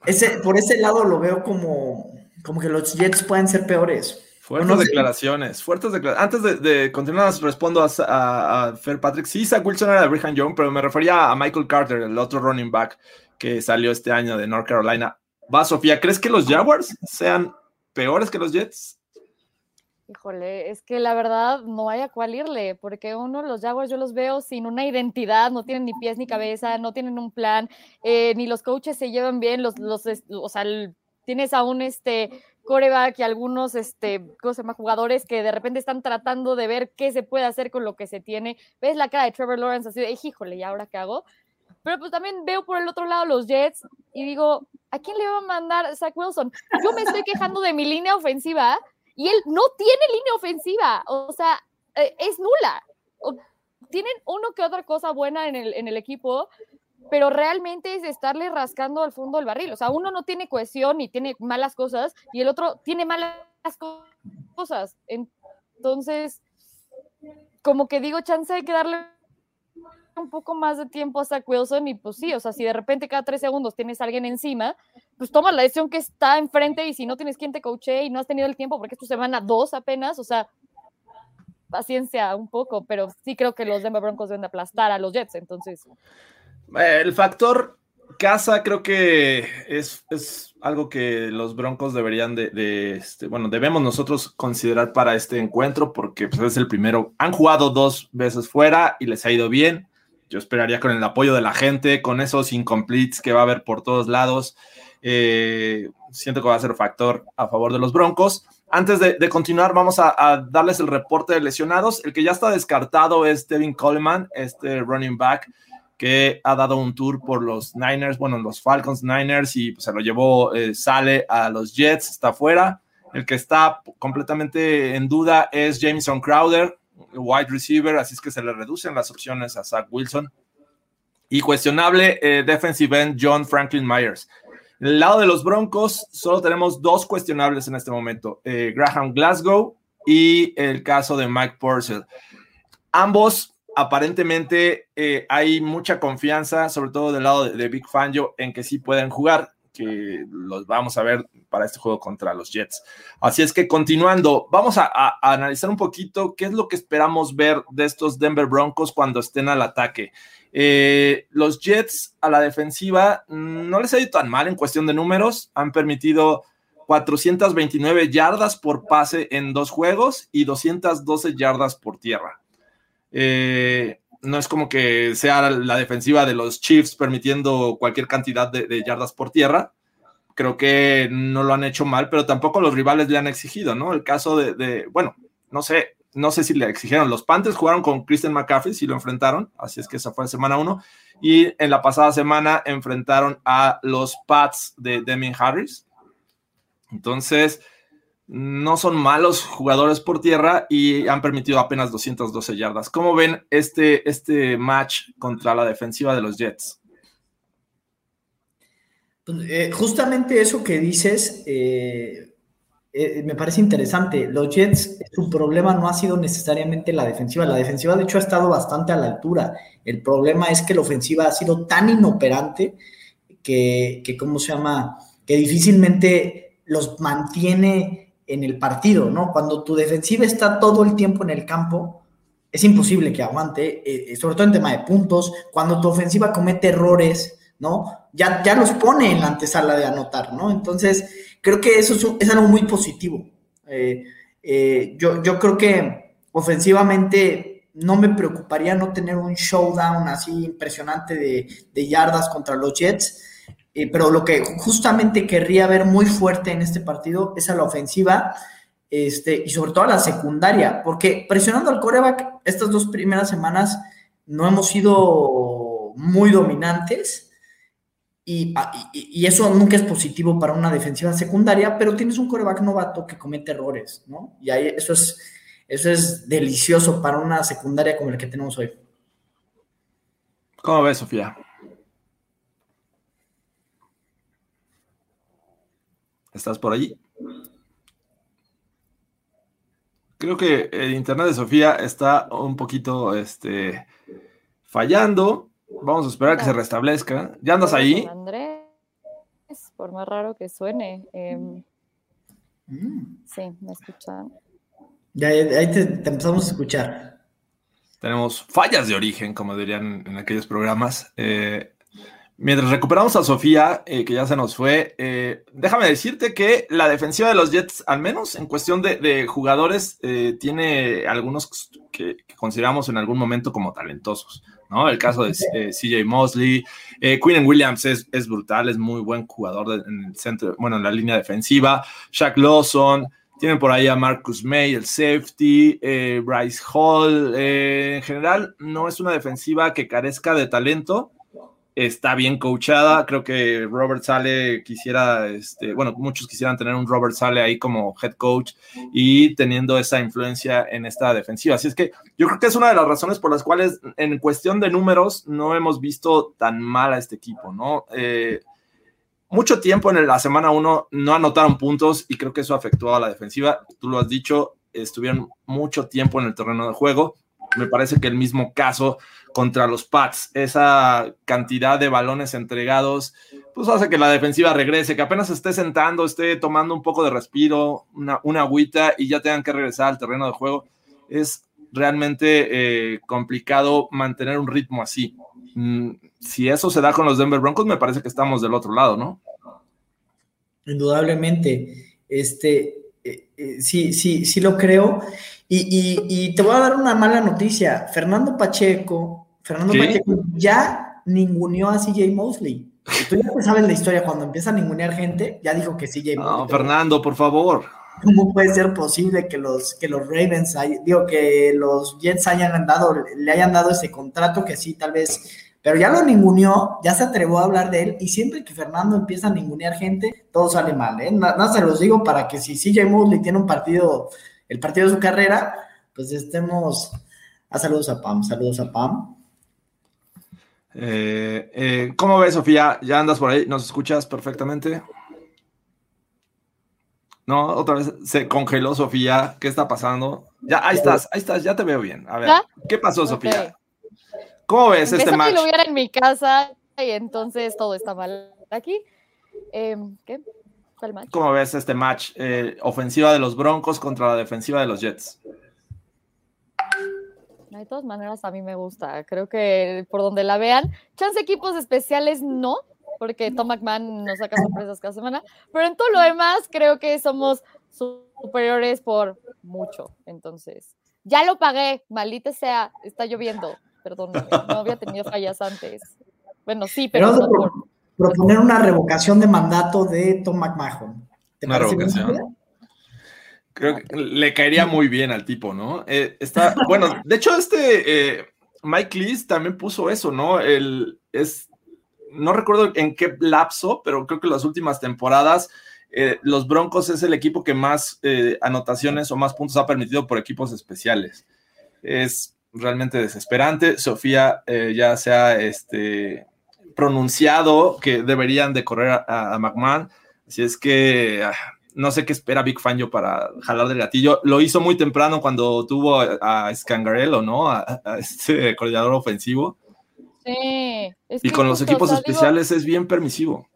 ese, por ese lado lo veo como, como que los Jets pueden ser peores. Fuertes declaraciones, fuertes declaraciones. Antes de, continuar, respondo a, a, Fer Patrick. Sí, Zach Wilson era de Brigham Young, pero me refería a Michael Carter, el otro running back que salió este año de North Carolina. Va, Sofía, ¿crees que los Jaguars sean peores que los Jets? Híjole, es que la verdad no hay a cuál irle, porque uno, los Jaguars, yo los veo sin una identidad, no tienen ni pies ni cabeza, no tienen un plan, eh, ni los coaches se llevan bien, los, los o sea, tienes a un este coreback y algunos este, ¿cómo se llama? jugadores que de repente están tratando de ver qué se puede hacer con lo que se tiene. Ves la cara de Trevor Lawrence así de, híjole, ¿y ahora qué hago? pero pues también veo por el otro lado los Jets y digo, ¿a quién le va a mandar Zach Wilson? Yo me estoy quejando de mi línea ofensiva y él no tiene línea ofensiva, o sea, eh, es nula. tienen uno que otra cosa buena en el, equipo, pero realmente es estarle rascando al fondo del barril. O sea, uno no tiene cohesión y tiene malas cosas y el otro tiene malas cosas. Entonces, como que digo, chance hay que darle un poco más de tiempo a Zach Wilson y pues sí, o sea, si de repente cada tres segundos tienes a alguien encima, pues toma la decisión que está enfrente y si no tienes quien te coache y no has tenido el tiempo porque es tu semana dos apenas, o sea, paciencia un poco, pero sí creo que los Denver Broncos deben aplastar a los Jets, entonces. El factor casa creo que es, es algo que los Broncos deberían de, este, bueno, debemos nosotros considerar para este encuentro porque pues, es el primero. Han jugado dos veces fuera y les ha ido bien. Yo esperaría con el apoyo de la gente, con esos incompletes que va a haber por todos lados. Eh, siento que va a ser factor a favor de los Broncos. Antes de, continuar, vamos a, darles el reporte de lesionados. El que ya está descartado es Devin Coleman, este running back que ha dado un tour por los Niners, bueno, los Falcons Niners y se lo llevó, eh, sale a los Jets, está fuera. El que está completamente en duda es Jameson Crowder, wide receiver, así es que se le reducen las opciones a Zach Wilson. Y cuestionable eh, defensive end John Franklin Myers. En el lado de los Broncos, solo tenemos dos cuestionables en este momento: eh, Graham Glasgow y el caso de Mike Purcell. Ambos aparentemente eh, hay mucha confianza, sobre todo del lado de, Big Fangio, en que sí pueden jugar, que los vamos a ver para este juego contra los Jets. Así es que continuando, vamos a, analizar un poquito qué es lo que esperamos ver de estos Denver Broncos cuando estén al ataque. Eh, los Jets a la defensiva no les ha ido tan mal en cuestión de números, han permitido 429 yardas por pase en dos juegos y 212 yardas por tierra. Eh, no es como que sea la defensiva de los Chiefs permitiendo cualquier cantidad de, yardas por tierra. Creo que no lo han hecho mal, pero tampoco los rivales le han exigido, ¿no? El caso de, bueno, no sé, no sé si le exigieron. Los Panthers jugaron con Christian McCaffrey, si lo enfrentaron, así es que esa fue semana uno. Y en la pasada semana enfrentaron a los Pats de Demi Harris. Entonces, no son malos jugadores por tierra y han permitido apenas 212 yardas. ¿Cómo ven este, este match contra la defensiva de los Jets? Pues, eh, justamente eso que dices eh, eh, me parece interesante. Los Jets, su problema no ha sido necesariamente la defensiva. La defensiva, de hecho, ha estado bastante a la altura. El problema es que la ofensiva ha sido tan inoperante que, que ¿cómo se llama? Que difícilmente los mantiene en el partido, ¿no? Cuando tu defensiva está todo el tiempo en el campo, es imposible que aguante, eh, eh, sobre todo en tema de puntos. Cuando tu ofensiva comete errores, ¿no? Ya, ya los pone en la antesala de anotar, ¿no? Entonces, creo que eso es, algo muy positivo. Eh, yo, yo creo que ofensivamente no me preocuparía no tener un showdown así impresionante de yardas contra los Jets eh, pero lo que justamente querría ver muy fuerte en este partido es a la ofensiva este, y sobre todo a la secundaria, porque presionando al coreback estas dos primeras semanas no hemos sido muy dominantes y, y, eso nunca es positivo para una defensiva secundaria, pero tienes un coreback novato que comete errores, ¿no? Y ahí eso es, eso es delicioso para una secundaria como la que tenemos hoy. ¿Cómo ves, Sofía? ¿Estás por allí? Creo que el internet de Sofía está un poquito este, fallando. Vamos a esperar a que se restablezca. ¿Ya andas ahí? Andrés, por más raro que suene. Em, mm. sí, me escuchan. Ya, ahí te, empezamos a escuchar. Tenemos fallas de origen, como dirían en aquellos programas. Eh, Mientras recuperamos a Sofía, eh, que ya se nos fue, eh, déjame decirte que la defensiva de los Jets, al menos en cuestión de, jugadores, eh, tiene algunos que, consideramos en algún momento como talentosos, ¿no? El caso de CJ Mosley, Quinn Williams es, es, brutal, es muy buen jugador en el centro, bueno, en la línea defensiva, Shaq Lawson, tienen por ahí a Marcus May, el safety, Bryce Hall, en general no es una defensiva que carezca de talento, está bien coachada. Creo que Robert Sale quisiera, este, bueno, muchos quisieran tener un Robert Sale ahí como head coach y teniendo esa influencia en esta defensiva. Así es que yo creo que es una de las razones por las cuales en cuestión de números no hemos visto tan mal a este equipo, ¿no? Eh, mucho tiempo en la semana 1 no anotaron puntos y creo que eso afectó a la defensiva. Tú lo has dicho, estuvieron mucho tiempo en el terreno de juego. Me parece que el mismo caso contra los Pats, esa cantidad de balones entregados, pues hace que la defensiva regrese, que apenas esté sentando, esté tomando un poco de respiro, una, una agüita y ya tengan que regresar al terreno de juego. Es realmente eh, complicado mantener un ritmo así. Mm, si eso se da con los Denver Broncos, me parece que estamos del otro lado, ¿no? Indudablemente. Este, eh, eh, sí, sí, sí lo creo. Y, te voy a dar una mala noticia. Fernando Pacheco, Fernando Pacheco ya ninguneó a CJ Mosley. Tú ya sabes la historia, cuando empieza a ningunear gente, ya dijo que CJ Mosley. No, Fernando, por favor. ¿Cómo puede ser posible que los, que los Ravens, digo, que los Jets hayan dado, le hayan dado ese contrato que sí, tal vez, pero ya lo ninguneó, ya se atrevió a hablar de él y siempre que Fernando empieza a ningunear gente, todo sale mal, ¿eh? Nada, se los digo para que si CJ Mosley tiene un partido, el partido de su carrera, pues estemos, a ah, saludos a Pam, saludos a Pam. Eh, eh, ¿Cómo ves, Sofía? ¿Ya andas por ahí? ¿Nos escuchas perfectamente? No, otra vez se congeló Sofía. ¿Qué está pasando? Ya, ahí estás, ahí estás, ya te veo bien. A ver, ¿qué pasó, Sofía? ¿Cómo ves este match? lo hubiera en mi casa y entonces todo está mal aquí. Em, ¿Qué? ¿Cuál match? ¿Cómo ves este match? Eh, ofensiva de los Broncos contra la defensiva de los Jets. De todas maneras, a mí me gusta. Creo que por donde la vean, chance equipos especiales no, porque Tom McMahon nos saca sorpresas cada semana, pero en todo lo demás creo que somos superiores por mucho. Entonces, ya lo pagué, maldita sea, está lloviendo, perdón, no había tenido fallas antes. Bueno, sí, pero... proponer una revocación de mandato de Tom McMahon. ¿Una revocación? Creo que le caería muy bien al tipo, ¿no? Eh, está, bueno, de hecho, este eh, Mike Lees también puso eso, ¿no? El, es no recuerdo en qué lapso, pero creo que las últimas temporadas eh, los Broncos es el equipo que más anotaciones o más puntos ha permitido por equipos especiales. Es realmente desesperante. Sofía ya se ha este, pronunciado que deberían de correr a, McMahon. Así es que ah, no sé qué espera Big Fangio para jalar del gatillo. Lo hizo muy temprano cuando tuvo a, Scangarello, ¿no? A, a, este coordinador ofensivo. Sí. y con los equipos especiales es bien permisivo.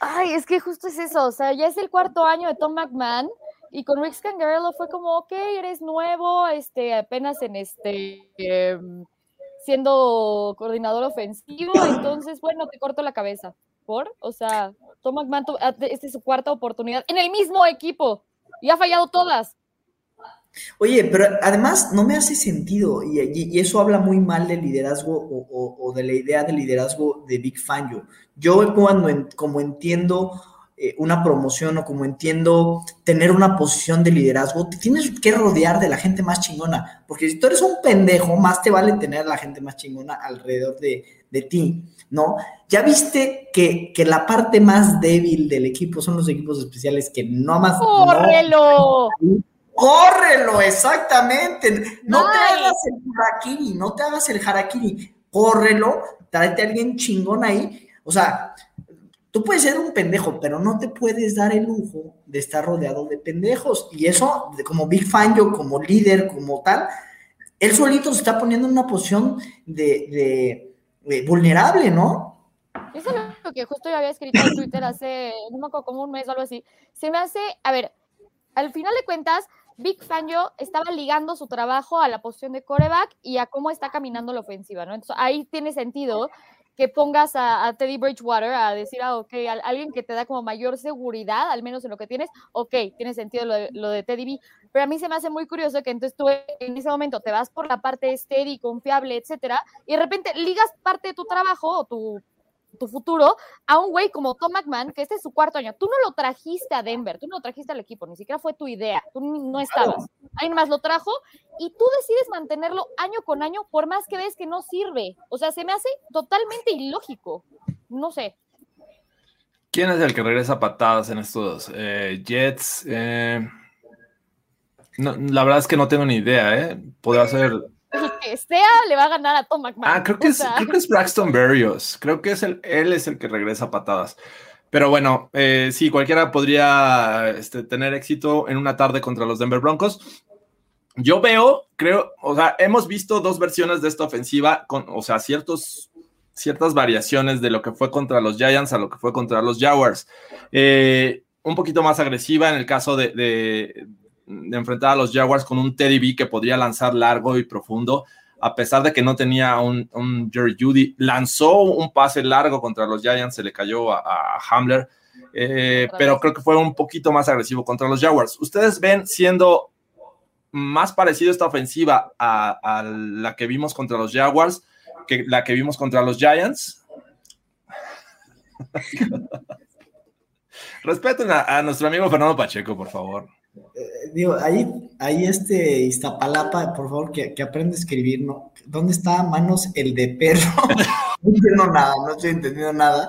Ay, es que justo es eso, o sea, ya es el cuarto año de Tom McMahon y con Rick Scangarello fue como, ok, eres nuevo, este, apenas en este, em, siendo coordinador ofensivo, entonces, bueno, te corto la cabeza. O sea, Tom McMahon, esta es su cuarta oportunidad en el mismo equipo y ha fallado todas. Oye, pero además no me hace sentido y, eso habla muy mal del liderazgo o, de la idea de liderazgo de Big Fangio. Yo cuando como entiendo eh, una promoción o como entiendo tener una posición de liderazgo, te tienes que rodear de la gente más chingona, porque si tú eres un pendejo, más te vale tener a la gente más chingona alrededor de, ti, ¿no? Ya viste que, la parte más débil del equipo son los equipos especiales que no más... ¡Córrelo! Córrelo, exactamente. No te hagas el harakiri, no te hagas el harakiri. Córrelo, tráete a alguien chingón ahí. O sea, tú puedes ser un pendejo, pero no te puedes dar el lujo de estar rodeado de pendejos. Y eso, como Big Fan, yo como líder, como tal, él solito se está poniendo en una posición de, vulnerable, ¿no? Eso es lo que justo yo había escrito en Twitter hace, no me acuerdo, como un mes o algo así. Se me hace, a ver, al final de cuentas, Big Fangio estaba ligando su trabajo a la posición de coreback y a cómo está caminando la ofensiva, ¿no? Entonces ahí tiene sentido que pongas a, Teddy Bridgewater a decir, ah, ok, alguien que te da como mayor seguridad, al menos en lo que tienes, ok, tiene sentido lo de, Teddy B. Pero a mí se me hace muy curioso que entonces tú en ese momento te vas por la parte steady, confiable, etcétera, y de repente ligas parte de tu trabajo o tu tu futuro a un güey como Tom McMahon, que este es su cuarto año. Tú no lo trajiste a Denver, tú no lo trajiste al equipo, ni siquiera fue tu idea, tú no estabas. Alguien más lo trajo y tú decides mantenerlo año con año por más que ves que no sirve. O sea, se me hace totalmente ilógico. No sé. ¿Quién es el que regresa patadas en estos eh, Jets? Eh, la verdad es que no tengo ni idea, ¿eh? Podrá ser el que sea le va a ganar a Tom McMahon. Ah, creo que, es, creo que es Braxton Berrios. Creo que es el, él es el que regresa a patadas. Pero bueno, eh, sí, cualquiera podría este, tener éxito en una tarde contra los Denver Broncos. Yo veo, creo, o sea, hemos visto dos versiones de esta ofensiva, con, o sea, ciertos, ciertas variaciones de lo que fue contra los Giants a lo que fue contra los Jaguars. Eh, un poquito más agresiva en el caso de, de enfrentar a los Jaguars con un Teddy B que podría lanzar largo y profundo, a pesar de que no tenía un, un Jerry Judy. Lanzó un pase largo contra los Giants, se le cayó a, Hamler, eh, pero creo que fue un poquito más agresivo contra los Jaguars. ¿Ustedes ven siendo más parecido esta ofensiva a, la que vimos contra los Jaguars que la que vimos contra los Giants? *laughs* Respeten a nuestro amigo Fernando Pacheco, por favor. Eh, digo, ahí, ahí este Iztapalapa, por favor, que, que aprende a escribir, ¿no? ¿Dónde está manos el de perro? *laughs* no entiendo nada, no estoy entendiendo nada.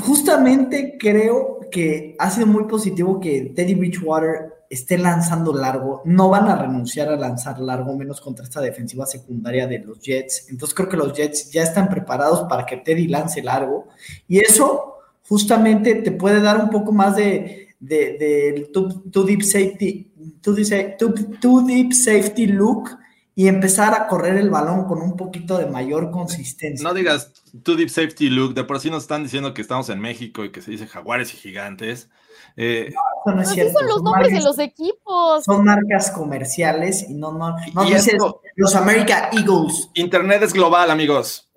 Justamente creo que ha sido muy positivo que Teddy Bridgewater esté lanzando largo. No van a renunciar a lanzar largo, menos contra esta defensiva secundaria de los Jets. Entonces creo que los Jets ya están preparados para que Teddy lance largo. Y eso justamente te puede dar un poco más de, del de, deep safety, deep safety look y empezar a correr el balón con un poquito de mayor consistencia. No digas too deep safety look, de por sí nos están diciendo que estamos en México y que se dice jaguares y gigantes. Eh, no, no es cierto. son los nombres de los equipos. Son marcas comerciales y no, no, no dices los America Eagles. Internet es global, amigos.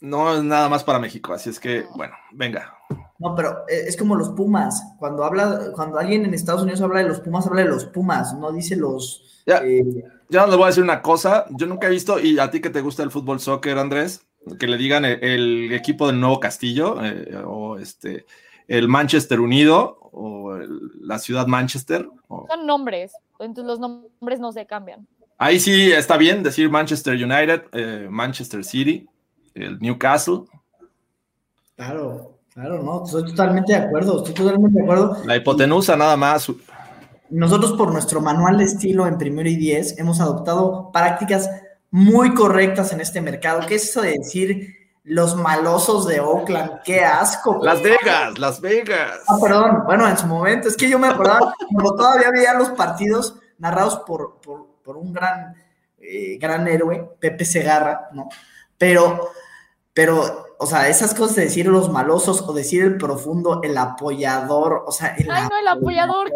No es nada más para México, así es que, bueno, venga. No, pero eh, es como los Pumas. Cuando habla, cuando alguien en Estados Unidos habla de los Pumas, habla de los Pumas, no dice los. Ya, eh, ya les voy a decir una cosa. Yo nunca he visto, y a ti que te gusta el fútbol soccer, Andrés, que le digan el, equipo del Nuevo Castillo, eh, o este, el Manchester Unido, o la ciudad Manchester. Son nombres, entonces los nombres no se cambian. Ahí sí está bien decir Manchester United, Manchester City, el Newcastle. Claro. Claro, no, estoy totalmente de acuerdo, estoy totalmente de acuerdo. La hipotenusa nada más. Nosotros por nuestro manual de estilo en primero y diez hemos adoptado prácticas muy correctas en este mercado. ¿Qué es eso de decir los malosos de Oakland? ¡Qué asco! Las Vegas, Las Vegas. Ah, perdón, bueno, en su momento, es que yo me acordaba, como todavía veía los partidos narrados por, por, un gran, eh, gran héroe, Pepe Segarra, ¿no? Pero, pero o sea, esas cosas de decir los malosos o decir el profundo, el apoyador, o sea, el, Ay, no, el apoyador.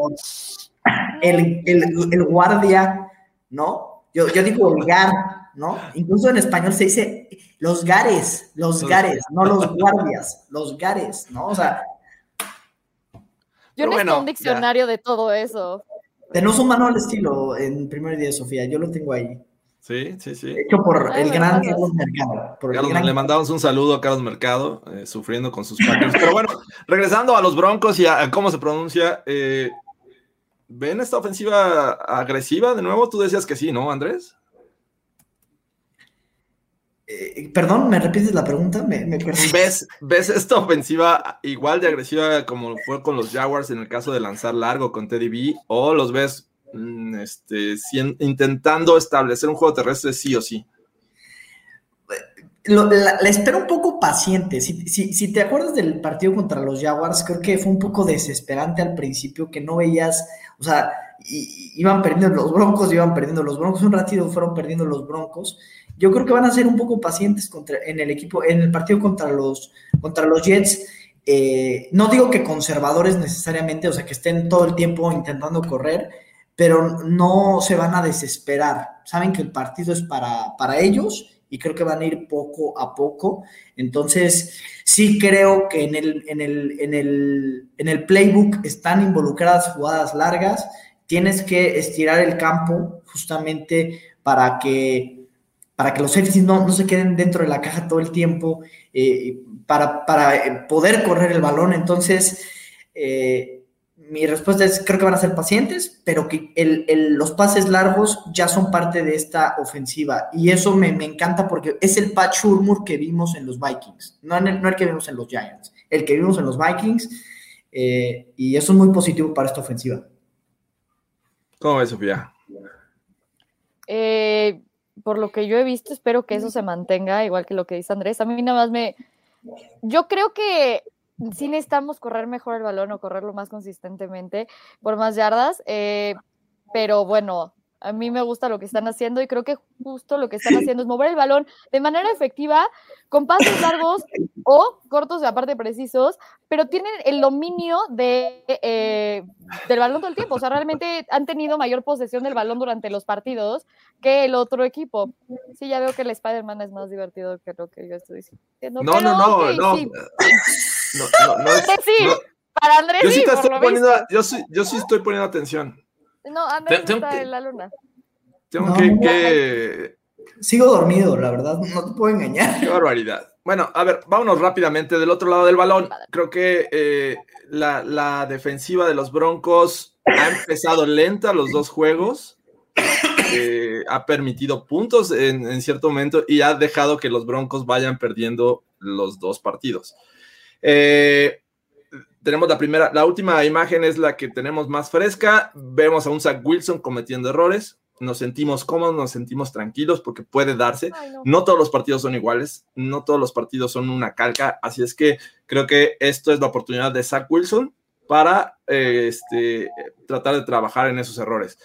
El, guardia, ¿no? Yo, yo digo el gar, ¿no? Incluso en español se dice los gares, los gares, no los guardias, los gares, ¿no? O sea. Yo necesito un diccionario de todo eso. Tenemos un manual estilo en primer día, Sofía, yo lo tengo ahí. Sí, sí, sí. Hecho por el gran Carlos Mercado. Le mandamos un saludo a Carlos Mercado, eh, sufriendo con sus Packers. Pero bueno, regresando a los Broncos y a, cómo se pronuncia, eh, ¿ven esta ofensiva agresiva de nuevo? Tú decías que sí, ¿no, Andrés? Eh, perdón, ¿me repites la pregunta? Me, ¿Ves, ¿Ves esta ofensiva igual de agresiva como fue con los Jaguars en el caso de lanzar largo con Teddy B? ¿O los ves Mm, este, intentando establecer un juego terrestre sí o sí. Le espero un poco paciente. Si, te acuerdas del partido contra los Jaguars, creo que fue un poco desesperante al principio que no veías, o sea, iban perdiendo los Broncos, iban perdiendo los Broncos, un ratito fueron perdiendo los Broncos. Yo creo que van a ser un poco pacientes contra, en el equipo, en el partido contra los, contra los Jets. Eh, no digo que conservadores necesariamente, o sea, que estén todo el tiempo intentando correr, pero no se van a desesperar. Saben que el partido es para, para ellos y creo que van a ir poco a poco. Entonces, sí creo que en el, en el, en el, en el playbook están involucradas jugadas largas. Tienes que estirar el campo justamente para que para que los safeties no, no se queden dentro de la caja todo el tiempo, eh, para, para poder correr el balón. Entonces, eh, mi respuesta es, creo que van a ser pacientes, pero que el, el, los pases largos ya son parte de esta ofensiva. Y eso me, me encanta porque es el Pat Shurmur que vimos en los Vikings, no, el, no el que vimos en los Giants, el que vimos en los Vikings. Eh, y eso es muy positivo para esta ofensiva. ¿Cómo ves, Sofía? Eh, por lo que yo he visto, espero que eso se mantenga, igual que lo que dice Andrés. A mí nada más me... Yo creo que sí necesitamos correr mejor el balón o correrlo más consistentemente por más yardas, eh, pero bueno, a mí me gusta lo que están haciendo y creo que justo lo que están haciendo es mover el balón de manera efectiva, con pasos largos o cortos, aparte precisos, pero tienen el dominio de, eh, del balón todo el tiempo. O sea, realmente han tenido mayor posesión del balón durante los partidos que el otro equipo. Sí, ya veo que el Spider-Man es más divertido que lo que yo estoy diciendo. No, no, no, okay, no. Sí. *laughs* no, no, no, es, sí, no. para Andrés Yo sí, te estoy poniendo, yo sí, yo sí estoy poniendo atención. No, Andrés Tengo está que- en la luna. Tengo No, que, no. que- Sigo dormido, la verdad, no te puedo engañar. Qué barbaridad. Bueno, a ver, vámonos rápidamente del otro lado del balón. Creo que eh, la, la defensiva de los Broncos ha empezado lenta los dos juegos. Eh, ha permitido puntos en, en cierto momento y ha dejado que los Broncos vayan perdiendo los dos partidos. Eh, tenemos la primera, la última imagen es la que tenemos más fresca. Vemos a un Zach Wilson cometiendo errores. Nos sentimos cómodos, nos sentimos tranquilos porque puede darse. Ay, no. No todos los partidos son iguales, no todos los partidos son una calca, así es que creo que esto es la oportunidad de Zach Wilson para eh, este, tratar de trabajar en esos errores.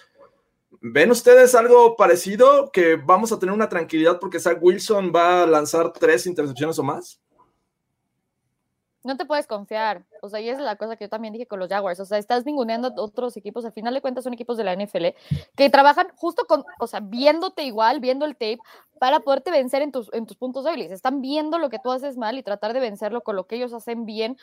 ¿Ven ustedes algo parecido? Que vamos a tener una tranquilidad porque Zach Wilson va a lanzar tres intercepciones o más. No te puedes confiar. O sea, y es la cosa que yo también dije con los Jaguars. O sea, estás ninguneando otros equipos. Al final de cuentas son equipos de la NFL que trabajan justo con, o sea, viéndote igual, viendo el tape, para poderte vencer en tus, en tus puntos débiles. Están viendo lo que tú haces mal y tratar de vencerlo con lo que ellos hacen bien.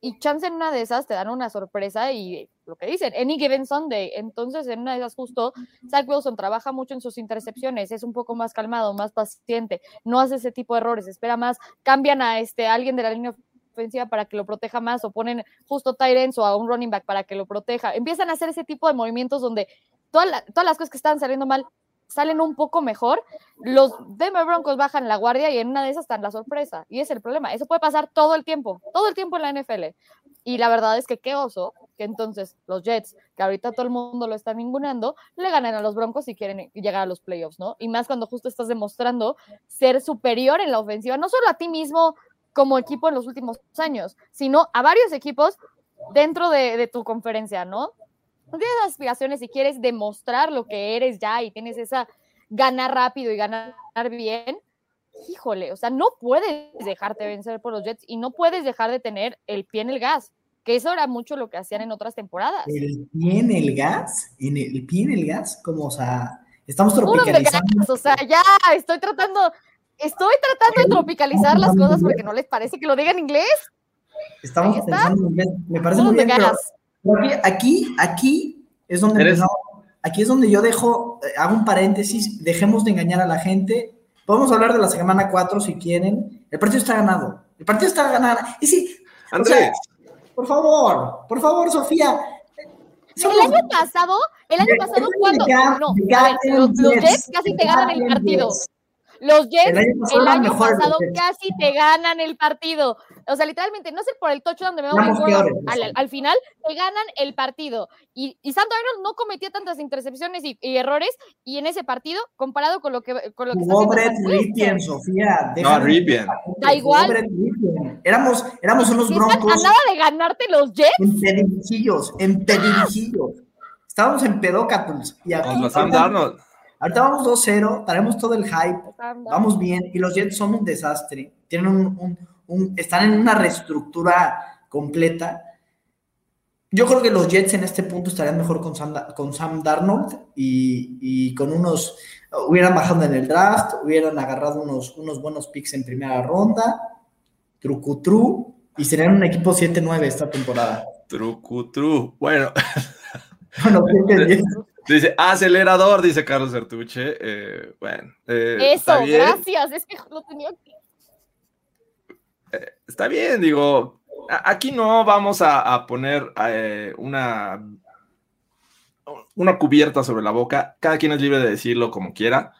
Y chance en una de esas te dan una sorpresa y lo que dicen, any given Sunday. Entonces, en una de esas justo, Zach Wilson trabaja mucho en sus intercepciones, es un poco más calmado, más paciente, no hace ese tipo de errores, espera más, cambian a este, a alguien de la línea ofensiva para que lo proteja más o ponen justo ends o a un running back para que lo proteja. Empiezan a hacer ese tipo de movimientos donde toda la- todas las cosas que estaban saliendo mal salen un poco mejor. Los Denver Broncos bajan la guardia y en una de esas están la sorpresa. Y es el problema. Eso puede pasar todo el tiempo, todo el tiempo en la NFL. Y la verdad es que qué oso que entonces los Jets, que ahorita todo el mundo lo está ninguneando, le ganan a los Broncos si quieren llegar a los playoffs, ¿no? Y más cuando justo estás demostrando ser superior en la ofensiva, no solo a ti mismo como equipo en los últimos años, sino a varios equipos dentro de, de tu conferencia, ¿no? No tienes aspiraciones y quieres demostrar lo que eres ya y tienes esa ganar rápido y ganar bien, híjole, o sea, no puedes dejarte vencer por los Jets y no puedes dejar de tener el pie en el gas, que eso era mucho lo que hacían en otras temporadas. ¿El pie en el gas? ¿En el, pie en el gas? Como, o sea, estamos tropicalizando. gas, o sea, ya estoy tratando, estoy tratando de tropicalizar las cosas porque no les parece que lo diga en inglés. Estamos pensando en inglés. Me parece muy bien, pero aquí, aquí, es donde empezamos- aquí es donde yo dejo, eh, hago un paréntesis, dejemos de engañar a la gente. Podemos hablar de la semana 4 si quieren. El partido está ganado. El partido está ganado. Y sí, o Andrés, sea, por favor, por favor, Sofía. El año pasado, el año pasado, cuando no, a ver, los, los Jets, casi te ganan el partido. Los Jets El año pasado el año mejores los pasado casi te ganan el partido. O sea, literalmente, no sé por el touchdown de Éramos Gordon, al, al final te ganan el partido. Y, y Sam Darnold no cometía tantas intercepciones y, y errores y en ese partido, comparado con lo que, con lo que está Jugó Brett. Ripien, Sofía. no, Ripien. Da igual. Ripien. Éramos, éramos unos broncos nada de ganarte los Jets, en pedirijillos, en pedirijillos. Estábamos en pedócatus. Y aquí, Contra Sam Darnold. Ahorita vamos 2-0, traemos todo el hype, vamos bien. Y los Jets son un desastre. Tienen un, un- un- están en una reestructura completa. Yo creo que los Jets en este punto estarían mejor con Sam, Da- con Sam Darnold y, y con unos, hubieran bajado en el draft, hubieran agarrado unos, unos buenos picks en primera ronda, trucutru, y serían un equipo 7-9 esta temporada. Trucu, tru. Bueno, *laughs* Bueno, 7-10. *laughs* Dice, acelerador, dice Carlos Sertuche. Eh, bueno. Eh, Eso, gracias. Es que lo tenía que... Eh, está bien, digo, aquí no vamos a, poner eh, una, una cubierta sobre la boca. Cada quien es libre de decirlo como quiera.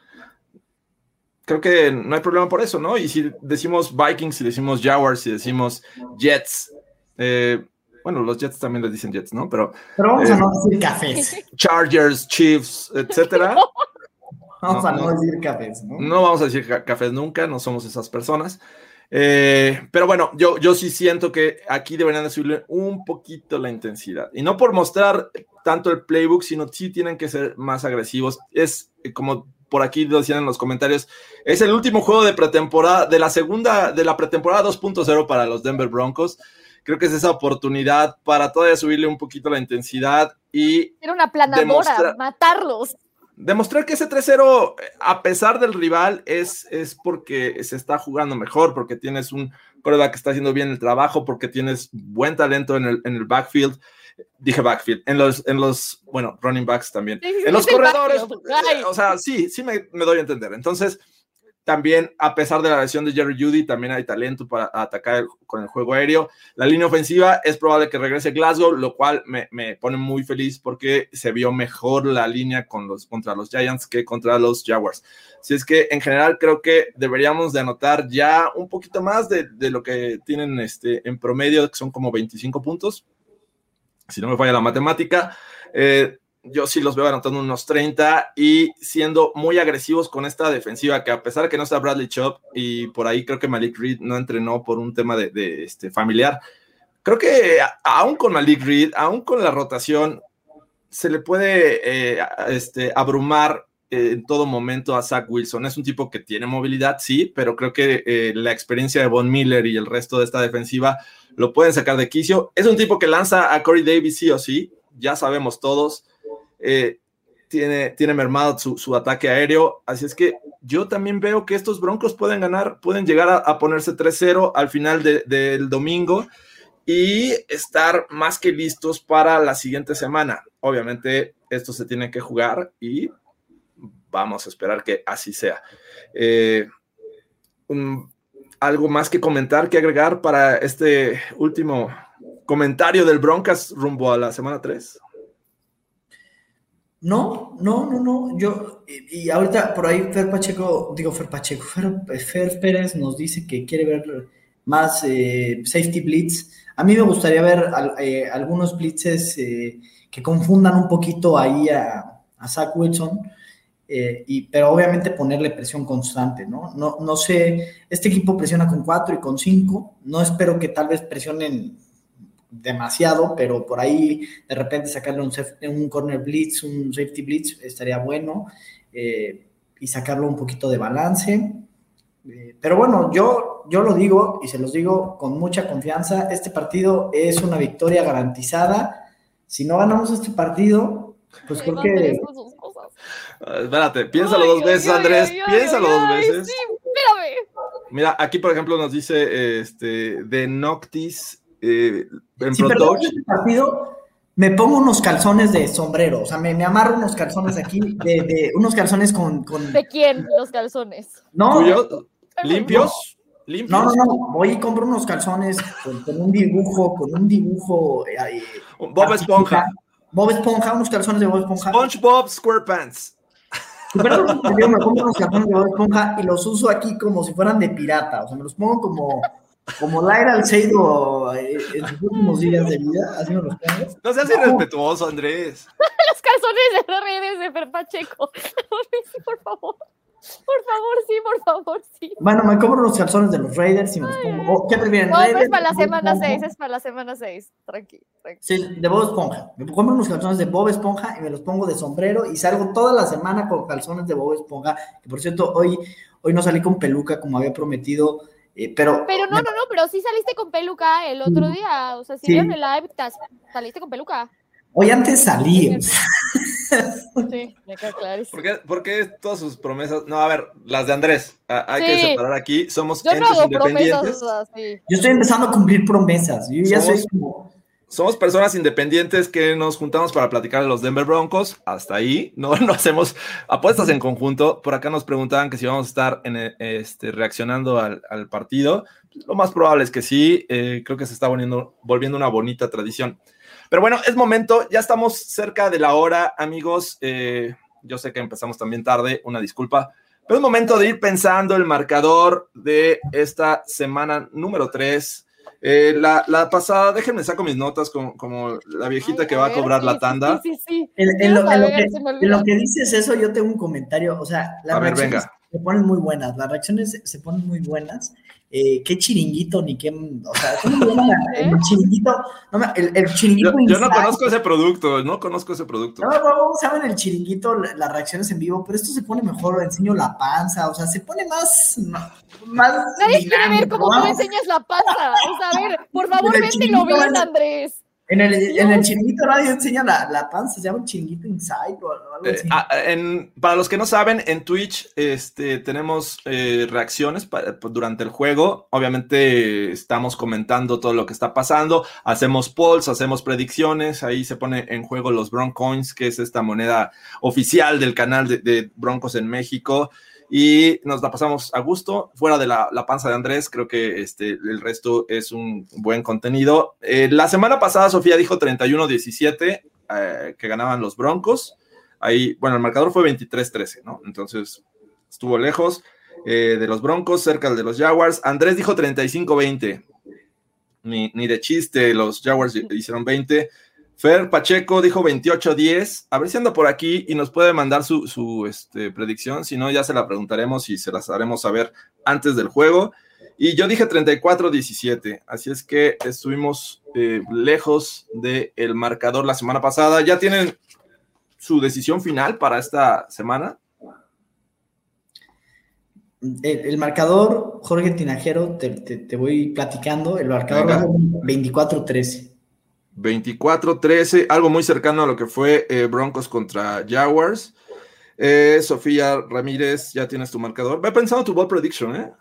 Creo que no hay problema por eso, ¿no? Y si decimos Vikings, si decimos Jaguars, si decimos Jets, eh, bueno, los Jets también les dicen Jets, ¿no? Pero, Pero vamos a no decir cafés. *laughs* Chargers, Chiefs, *laughs* etcétera. vamos a no, decir cafés, ¿no? No vamos a decir cafés nunca, no somos esas personas. Eh, pero bueno, yo, yo sí siento que aquí deberían de subirle un poquito la intensidad. Y no por mostrar tanto el playbook, sino sí tienen que ser más agresivos. Es eh, como por aquí lo decían en los comentarios, es el último juego de pretemporada, de la segunda, de la pretemporada 2.0 para los Denver Broncos. Creo que es esa oportunidad para todavía subirle un poquito la intensidad y... Era una planadora, matarlos demostrar que ese 3-0, a pesar del rival, es, es porque se está jugando mejor, porque tienes un coreback que está haciendo bien el trabajo, porque tienes buen talento en el, en el backfield. Dije backfield, en los, en los, bueno, running backs también. en los corredores, o sea, sí, sí me, me doy a entender. Entonces, también, a pesar de la lesión de Jerry Judy, también hay talento para atacar con el juego aéreo. La línea ofensiva es probable que regrese Glasgow, lo cual me, pone muy feliz porque se vio mejor la línea con los, contra los Giants que contra los Jaguars. Así es que en general creo que deberíamos de anotar ya un poquito más de, lo que tienen este, en promedio, que son como 25 puntos, si no me falla la matemática. Eh, yo sí los veo anotando unos 30 y siendo muy agresivos con esta defensiva, que a pesar que no está Bradley Chop y por ahí creo que Malik Reed no entrenó por un tema de, este, familiar, creo que aún con Malik Reed, aún con la rotación, se le puede eh, este, abrumar eh, en todo momento a Zach Wilson. Es un tipo que tiene movilidad, sí, pero creo que eh, la experiencia de Von Miller y el resto de esta defensiva lo pueden sacar de quicio. Es un tipo que lanza a Corey Davis sí o sí, ya sabemos todos eh, tiene, tiene mermado su, ataque aéreo. Así es que yo también veo que estos Broncos pueden ganar, pueden llegar a, ponerse 3-0 al final del domingo y estar más que listos para la siguiente semana. Obviamente, esto se tiene que jugar y vamos a esperar que así sea. Eh, algo más que comentar, que agregar para este último comentario del Broncas rumbo a la semana 3. No, no, no, no. Yo, y, ahorita por ahí Fer Pacheco, digo Fer Pacheco, Fer, Pérez nos dice que quiere ver más eh, safety blitz. A mí me gustaría ver eh, algunos blitzes eh, que confundan un poquito ahí a, a Zach Wilson, y, pero obviamente ponerle presión constante, ¿no? ¿no? No sé, este equipo presiona con 4 y con 5. No espero que tal vez presionen demasiado, pero por ahí de repente sacarle un, un corner blitz, un safety blitz estaría bueno eh, y sacarlo un poquito de balance. Eh, pero bueno, yo, yo lo digo y se los digo con mucha confianza, este partido es una victoria garantizada. Si no ganamos este partido, pues creo que... Ah, espérate, piénsalo dos veces, Andrés, piénsalo dos veces. Mira, aquí por ejemplo nos dice este de Noctis eh, en si este partido, me pongo unos calzones de sombrero, o sea, me, me amarro unos calzones aquí, de, unos calzones con, con, ¿De quién los calzones? No. ¿Limpios? ¿Limpios? No, no, no, voy y compro unos calzones con, un dibujo, con un dibujo. Eh, Bob Esponja. Bob Esponja, unos calzones de Bob Esponja. SpongeBob SquarePants. Pero yo me compro unos calzones de Bob Esponja y los uso aquí como si fueran de pirata, o sea, me los pongo como como Laira Alceido eh, en sus últimos días de vida, así me los pongo. No seas irrespetuoso, Andrés. *laughs* Los calzones de las redes de Fer Pacheco. *laughs* sí, por favor. Por favor, sí, por favor, sí. Bueno, me compro los calzones de los Raiders y me los pongo. Oh, ¿Qué prefieren? No, es para la semana 6, es para la semana 6. Tranqui, tranqui. Sí, de Bob Esponja. Me compro unos calzones de Bob Esponja y me los pongo de sombrero y salgo toda la semana con calzones de Bob Esponja. Que por cierto, hoy, hoy no salí con peluca como había prometido eh, pero, pero no, no, no, pero sí saliste con peluca el otro día. O sea, si vieron el live, saliste con peluca. Hoy antes salí. Sí, *laughs* me queda claro. ¿Por qué, todas sus promesas? No, a ver, las de Andrés. hay que separar aquí. Somos Yo entes independientes. Yo estoy empezando a cumplir promesas. Yo ya soy como. Somos personas independientes que nos juntamos para platicar de los Denver Broncos. Hasta ahí, no, *laughs* no hacemos apuestas en conjunto. Por acá nos preguntaban que si vamos a estar en, este, reaccionando al, partido. Lo más probable es que sí. Eh, creo que se está volviendo, volviendo una bonita tradición. Pero bueno, es momento. Ya estamos cerca de la hora, amigos. Eh, yo sé que empezamos también tarde. Una disculpa. Pero es momento de ir pensando el marcador de esta semana número 3 eh, la, la, pasada, déjenme saco mis notas como, como la viejita que va a cobrar la tanda. Sí, sí, sí. En, lo, que, dices eso, yo tengo un comentario. O sea, las reacciones se ponen muy buenas. Las reacciones se ponen muy buenas. Eh, qué chiringuito, ni qué. O sea, *laughs* el chiringuito? No, el, el chiringuito. Yo, no conozco ese producto, no conozco ese producto. No, no, saben el chiringuito, las reacciones en vivo, pero esto se pone mejor, enseño la panza, o sea, se pone más. más Nadie quiere ver cómo tú enseñas la panza. O sea, a ver, por *laughs* favor, lo bien, Andrés. En el, en el chiringuito radio enseña la, la, panza, se llama un chiringuito inside o algo así. Eh, ah, en, para los que no saben, en Twitch este, tenemos eh, reacciones durante el juego. Obviamente estamos comentando todo lo que está pasando, hacemos polls, hacemos predicciones. Ahí se pone en juego los Broncoins, que es esta moneda oficial del canal de, de Broncos en México y nos la pasamos a gusto. Fuera de la, panza de Andrés, creo que este, el resto es un buen contenido. Eh, la semana pasada Sofía dijo 31-17 eh, que ganaban los Broncos. Ahí, bueno, el marcador fue 23-13, ¿no? Entonces estuvo lejos eh, de los Broncos, cerca de los Jaguars. Andrés dijo 35-20. Ni, ni de chiste, los Jaguars hicieron 20. Fer Pacheco dijo 28-10. A ver si anda por aquí y nos puede mandar su, este, predicción. Si no, ya se la preguntaremos y se las haremos saber antes del juego. Y yo dije 34-17. Así es que estuvimos eh, lejos del marcador la semana pasada. ¿Ya tienen su decisión final para esta semana? El, marcador, Jorge Tinajero, te, voy platicando. El marcador 24-13. 24-13, algo muy cercano a lo que fue eh, Broncos contra Jaguars. Eh, Sofía Ramírez, ya tienes tu marcador. Ve pensando tu ball prediction, ¿eh?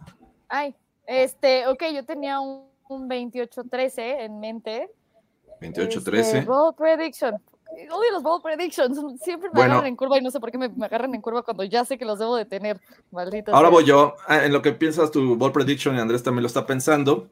Ay, este, ok, yo tenía un, 28-13 en mente. 28-13. Este, ball prediction. Odio los ball predictions. Siempre me agarran en curva y no sé por qué me, agarran en curva cuando ya sé que los debo de tener. Maldita Ahora voy yo. Ah, en lo que piensas tu ball prediction, y Andrés también lo está pensando.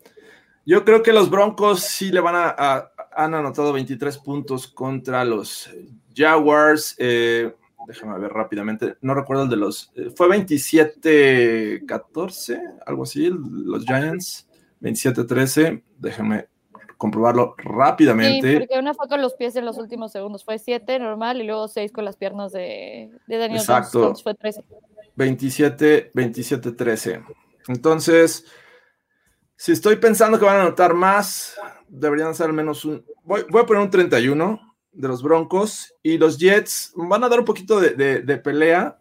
Yo creo que los Broncos sí le van a, han anotado 23 puntos contra los Jaguars. Eh, déjame ver rápidamente. No recuerdo el de los. Eh, fue 27-14, algo así, los Giants. 27-13. Déjame comprobarlo rápidamente. Sí, porque una fue con los pies en los últimos segundos. Fue 7 normal y luego 6 con las piernas de, Daniel Exacto. fue 13. 27, 27, 13. Entonces, si estoy pensando que van a anotar más, deberían ser al menos un. Voy, a poner un 31 de los Broncos y los Jets van a dar un poquito de, pelea,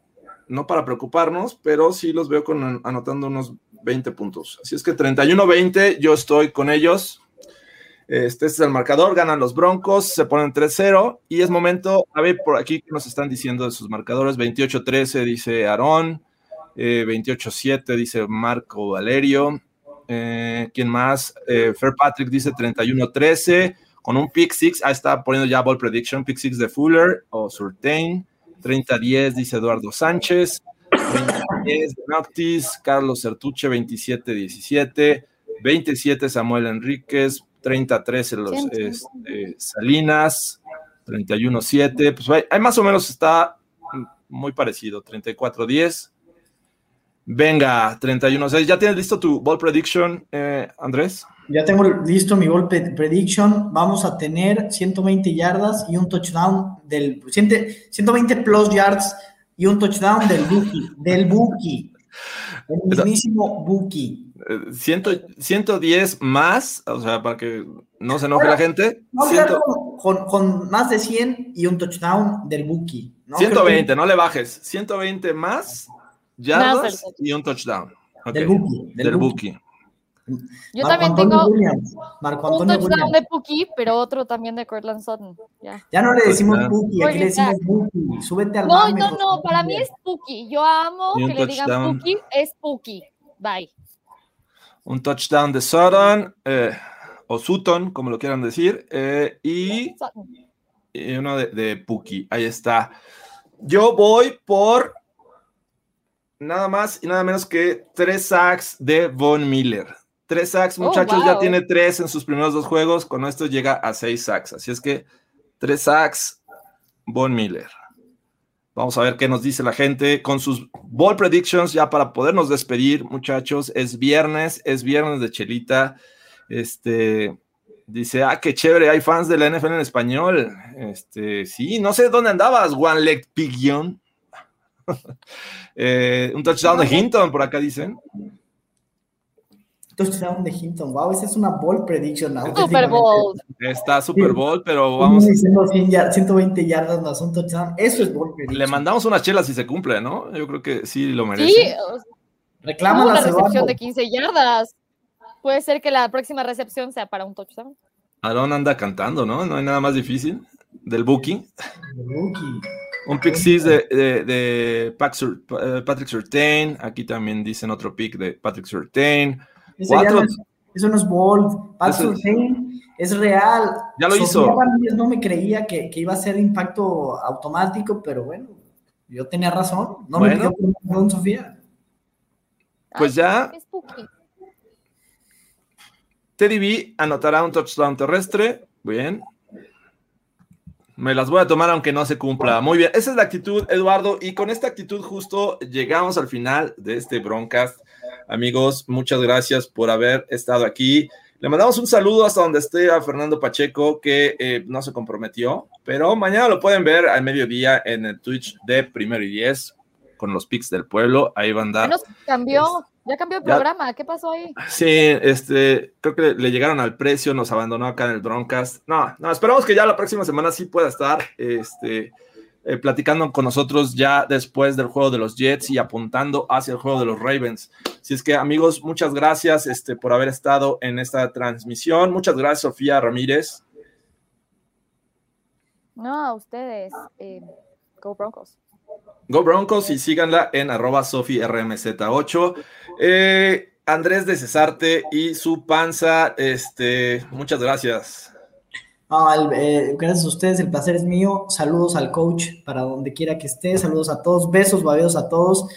no para preocuparnos, pero sí los veo con, anotando unos 20 puntos. Así es que 31-20, yo estoy con ellos. Este, es el marcador, ganan los Broncos, se ponen 3-0 y es momento, a ver por aquí que nos están diciendo de sus marcadores, 28-13 dice Aarón, 28-7 eh, dice Marco Valerio, eh, ¿Quién más? Eh, Fair Patrick dice 31-13 con un pick six. Ahí está poniendo ya ball prediction. Pick six de Fuller o Surtain. 30-10 dice Eduardo Sánchez. 20-10 de Noctis. Carlos Sertuche 27-17. 27 Samuel Enríquez. 30-13 los este, Salinas. 31-7. Pues hay más o menos está muy parecido. 34-10. Venga, 31-6. ¿Ya tienes listo tu ball prediction, eh, Andrés? Ya tengo listo mi ball prediction. Vamos a tener 120 yardas y un touchdown del 120 plus yards y un touchdown del Buki, del Buki, el mismísimo Buki. 110 más, o sea, para que no se enoje la gente. con, más de 100 y un touchdown del Buki. 120, no le bajes. 120 más yardas y un touchdown. Del Buki. Del, Buki. Yo también tengo un touchdown de Buki, pero otro también de Cortland Sutton. Ya, ya no le decimos Buki, aquí le decimos Buki. Súbete al No, no, no, para mí es Buki. Yo amo que le digan Buki, es Buki. Bye. Un touchdown de Sutton. Eh, o Sutton, como lo quieran decir, eh, y, y uno de, de Puki. Ahí está. Yo voy por nada más y nada menos que tres sacks de Von Miller. Tres sacks, Oh, muchachos, ya tiene tres en sus primeros dos juegos. Con esto llega a seis sacks. Así es que tres sacks, Von Miller. Vamos a ver qué nos dice la gente con sus ball predictions ya para podernos despedir, muchachos. Es viernes, es viernes de Chelita. Este dice, ah, qué chévere, hay fans de la NFL en español. Este, sí, no sé dónde andabas, One Leg Pigeon. *laughs* Eh, un touchdown de Hinton, por acá dicen. Touchdown de Hinton. Wow, esa es una ball prediction. Super. Bowl. Está Super Bowl, pero Vamos vamos, diciendo 100 yard- 120 yardas más un touchdown. Eso es ball prediction. le mandamos unas chelas si se cumple, ¿no? Yo creo que sí lo merece. Sí, Reclama una la recepción de 15 yardas. Puede ser que la próxima recepción sea para un touchdown. Aaron anda cantando, ¿no? No hay nada más difícil del booking. Un pick six de, de, de Pac- Sur- eh, Patrick Surtain. Aquí también dicen otro pick de Patrick Surtain. Cuatro. es- eso no es ball. Pat Ese es- Surtain es real. Ya lo Sofía hizo. No me creía que, que iba a ser impacto automático, pero bueno, yo tenía razón. No Bueno. me perdón, Sofía. Pues ya Es spooky. Teddy B anotará un touchdown terrestre. Bien. Me las voy a tomar aunque no se cumpla. Muy bien. Esa es la actitud, Eduardo. Y con esta actitud justo llegamos al final de este broadcast. Amigos, muchas gracias por haber estado aquí. Le mandamos un saludo hasta donde esté a Fernando Pacheco, que eh, no se comprometió, pero mañana lo pueden ver al mediodía en el Twitch de Primero y Diez con los pics del pueblo. Ahí van a Ya dar. nos cambió, ya cambió el Ya- programa. ¿Qué pasó ahí? Sí, este, creo que le llegaron al precio, nos abandonó acá en el Broncast. No, no, esperamos que ya la próxima semana sí pueda estar, este, eh, platicando con nosotros ya después del juego de los Jets y apuntando hacia el juego de los Ravens. Así es que, amigos, muchas gracias, este, por haber estado en esta transmisión. Muchas gracias, Sofía Ramírez. No, a ustedes. eh, Go Broncos. Go Broncos y síganla en arroba SofiRMZ8. Eh, Andrés de Cesarte y su panza, este, muchas gracias. Ah, eh, gracias a ustedes, el placer es mío. Saludos al coach para donde quiera que esté. Saludos a todos, besos, babeos a todos.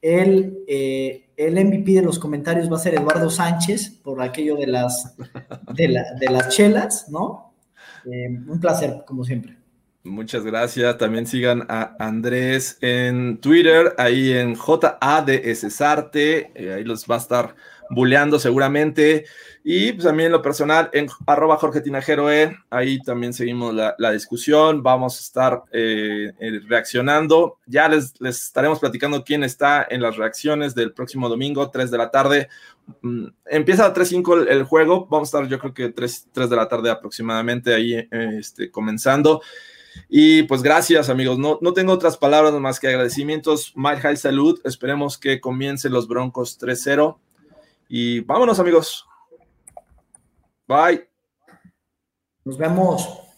El, eh, el MVP de los comentarios va a ser Eduardo Sánchez por aquello de las, de de las chelas, ¿no? Un placer, como siempre. Muchas gracias. También sigan a Andrés en Twitter, ahí en JADSSarte, eh, ahí los va a estar buleando seguramente. Y pues, también lo personal en arroba Jorge Tinajeroe, ahí también seguimos la, la discusión, vamos a estar eh, eh, reaccionando. Ya les, les estaremos platicando quién está en las reacciones del próximo domingo, 3 de la tarde. Mm, Empieza a 3.5 el, el juego, vamos a estar yo creo que 3, 3 de la tarde aproximadamente ahí eh, este, comenzando. Y pues gracias amigos, no, no tengo otras palabras más que agradecimientos. Mile High Salud, esperemos que comiencen los Broncos 3-0. Y vámonos amigos. Bye. Nos vemos.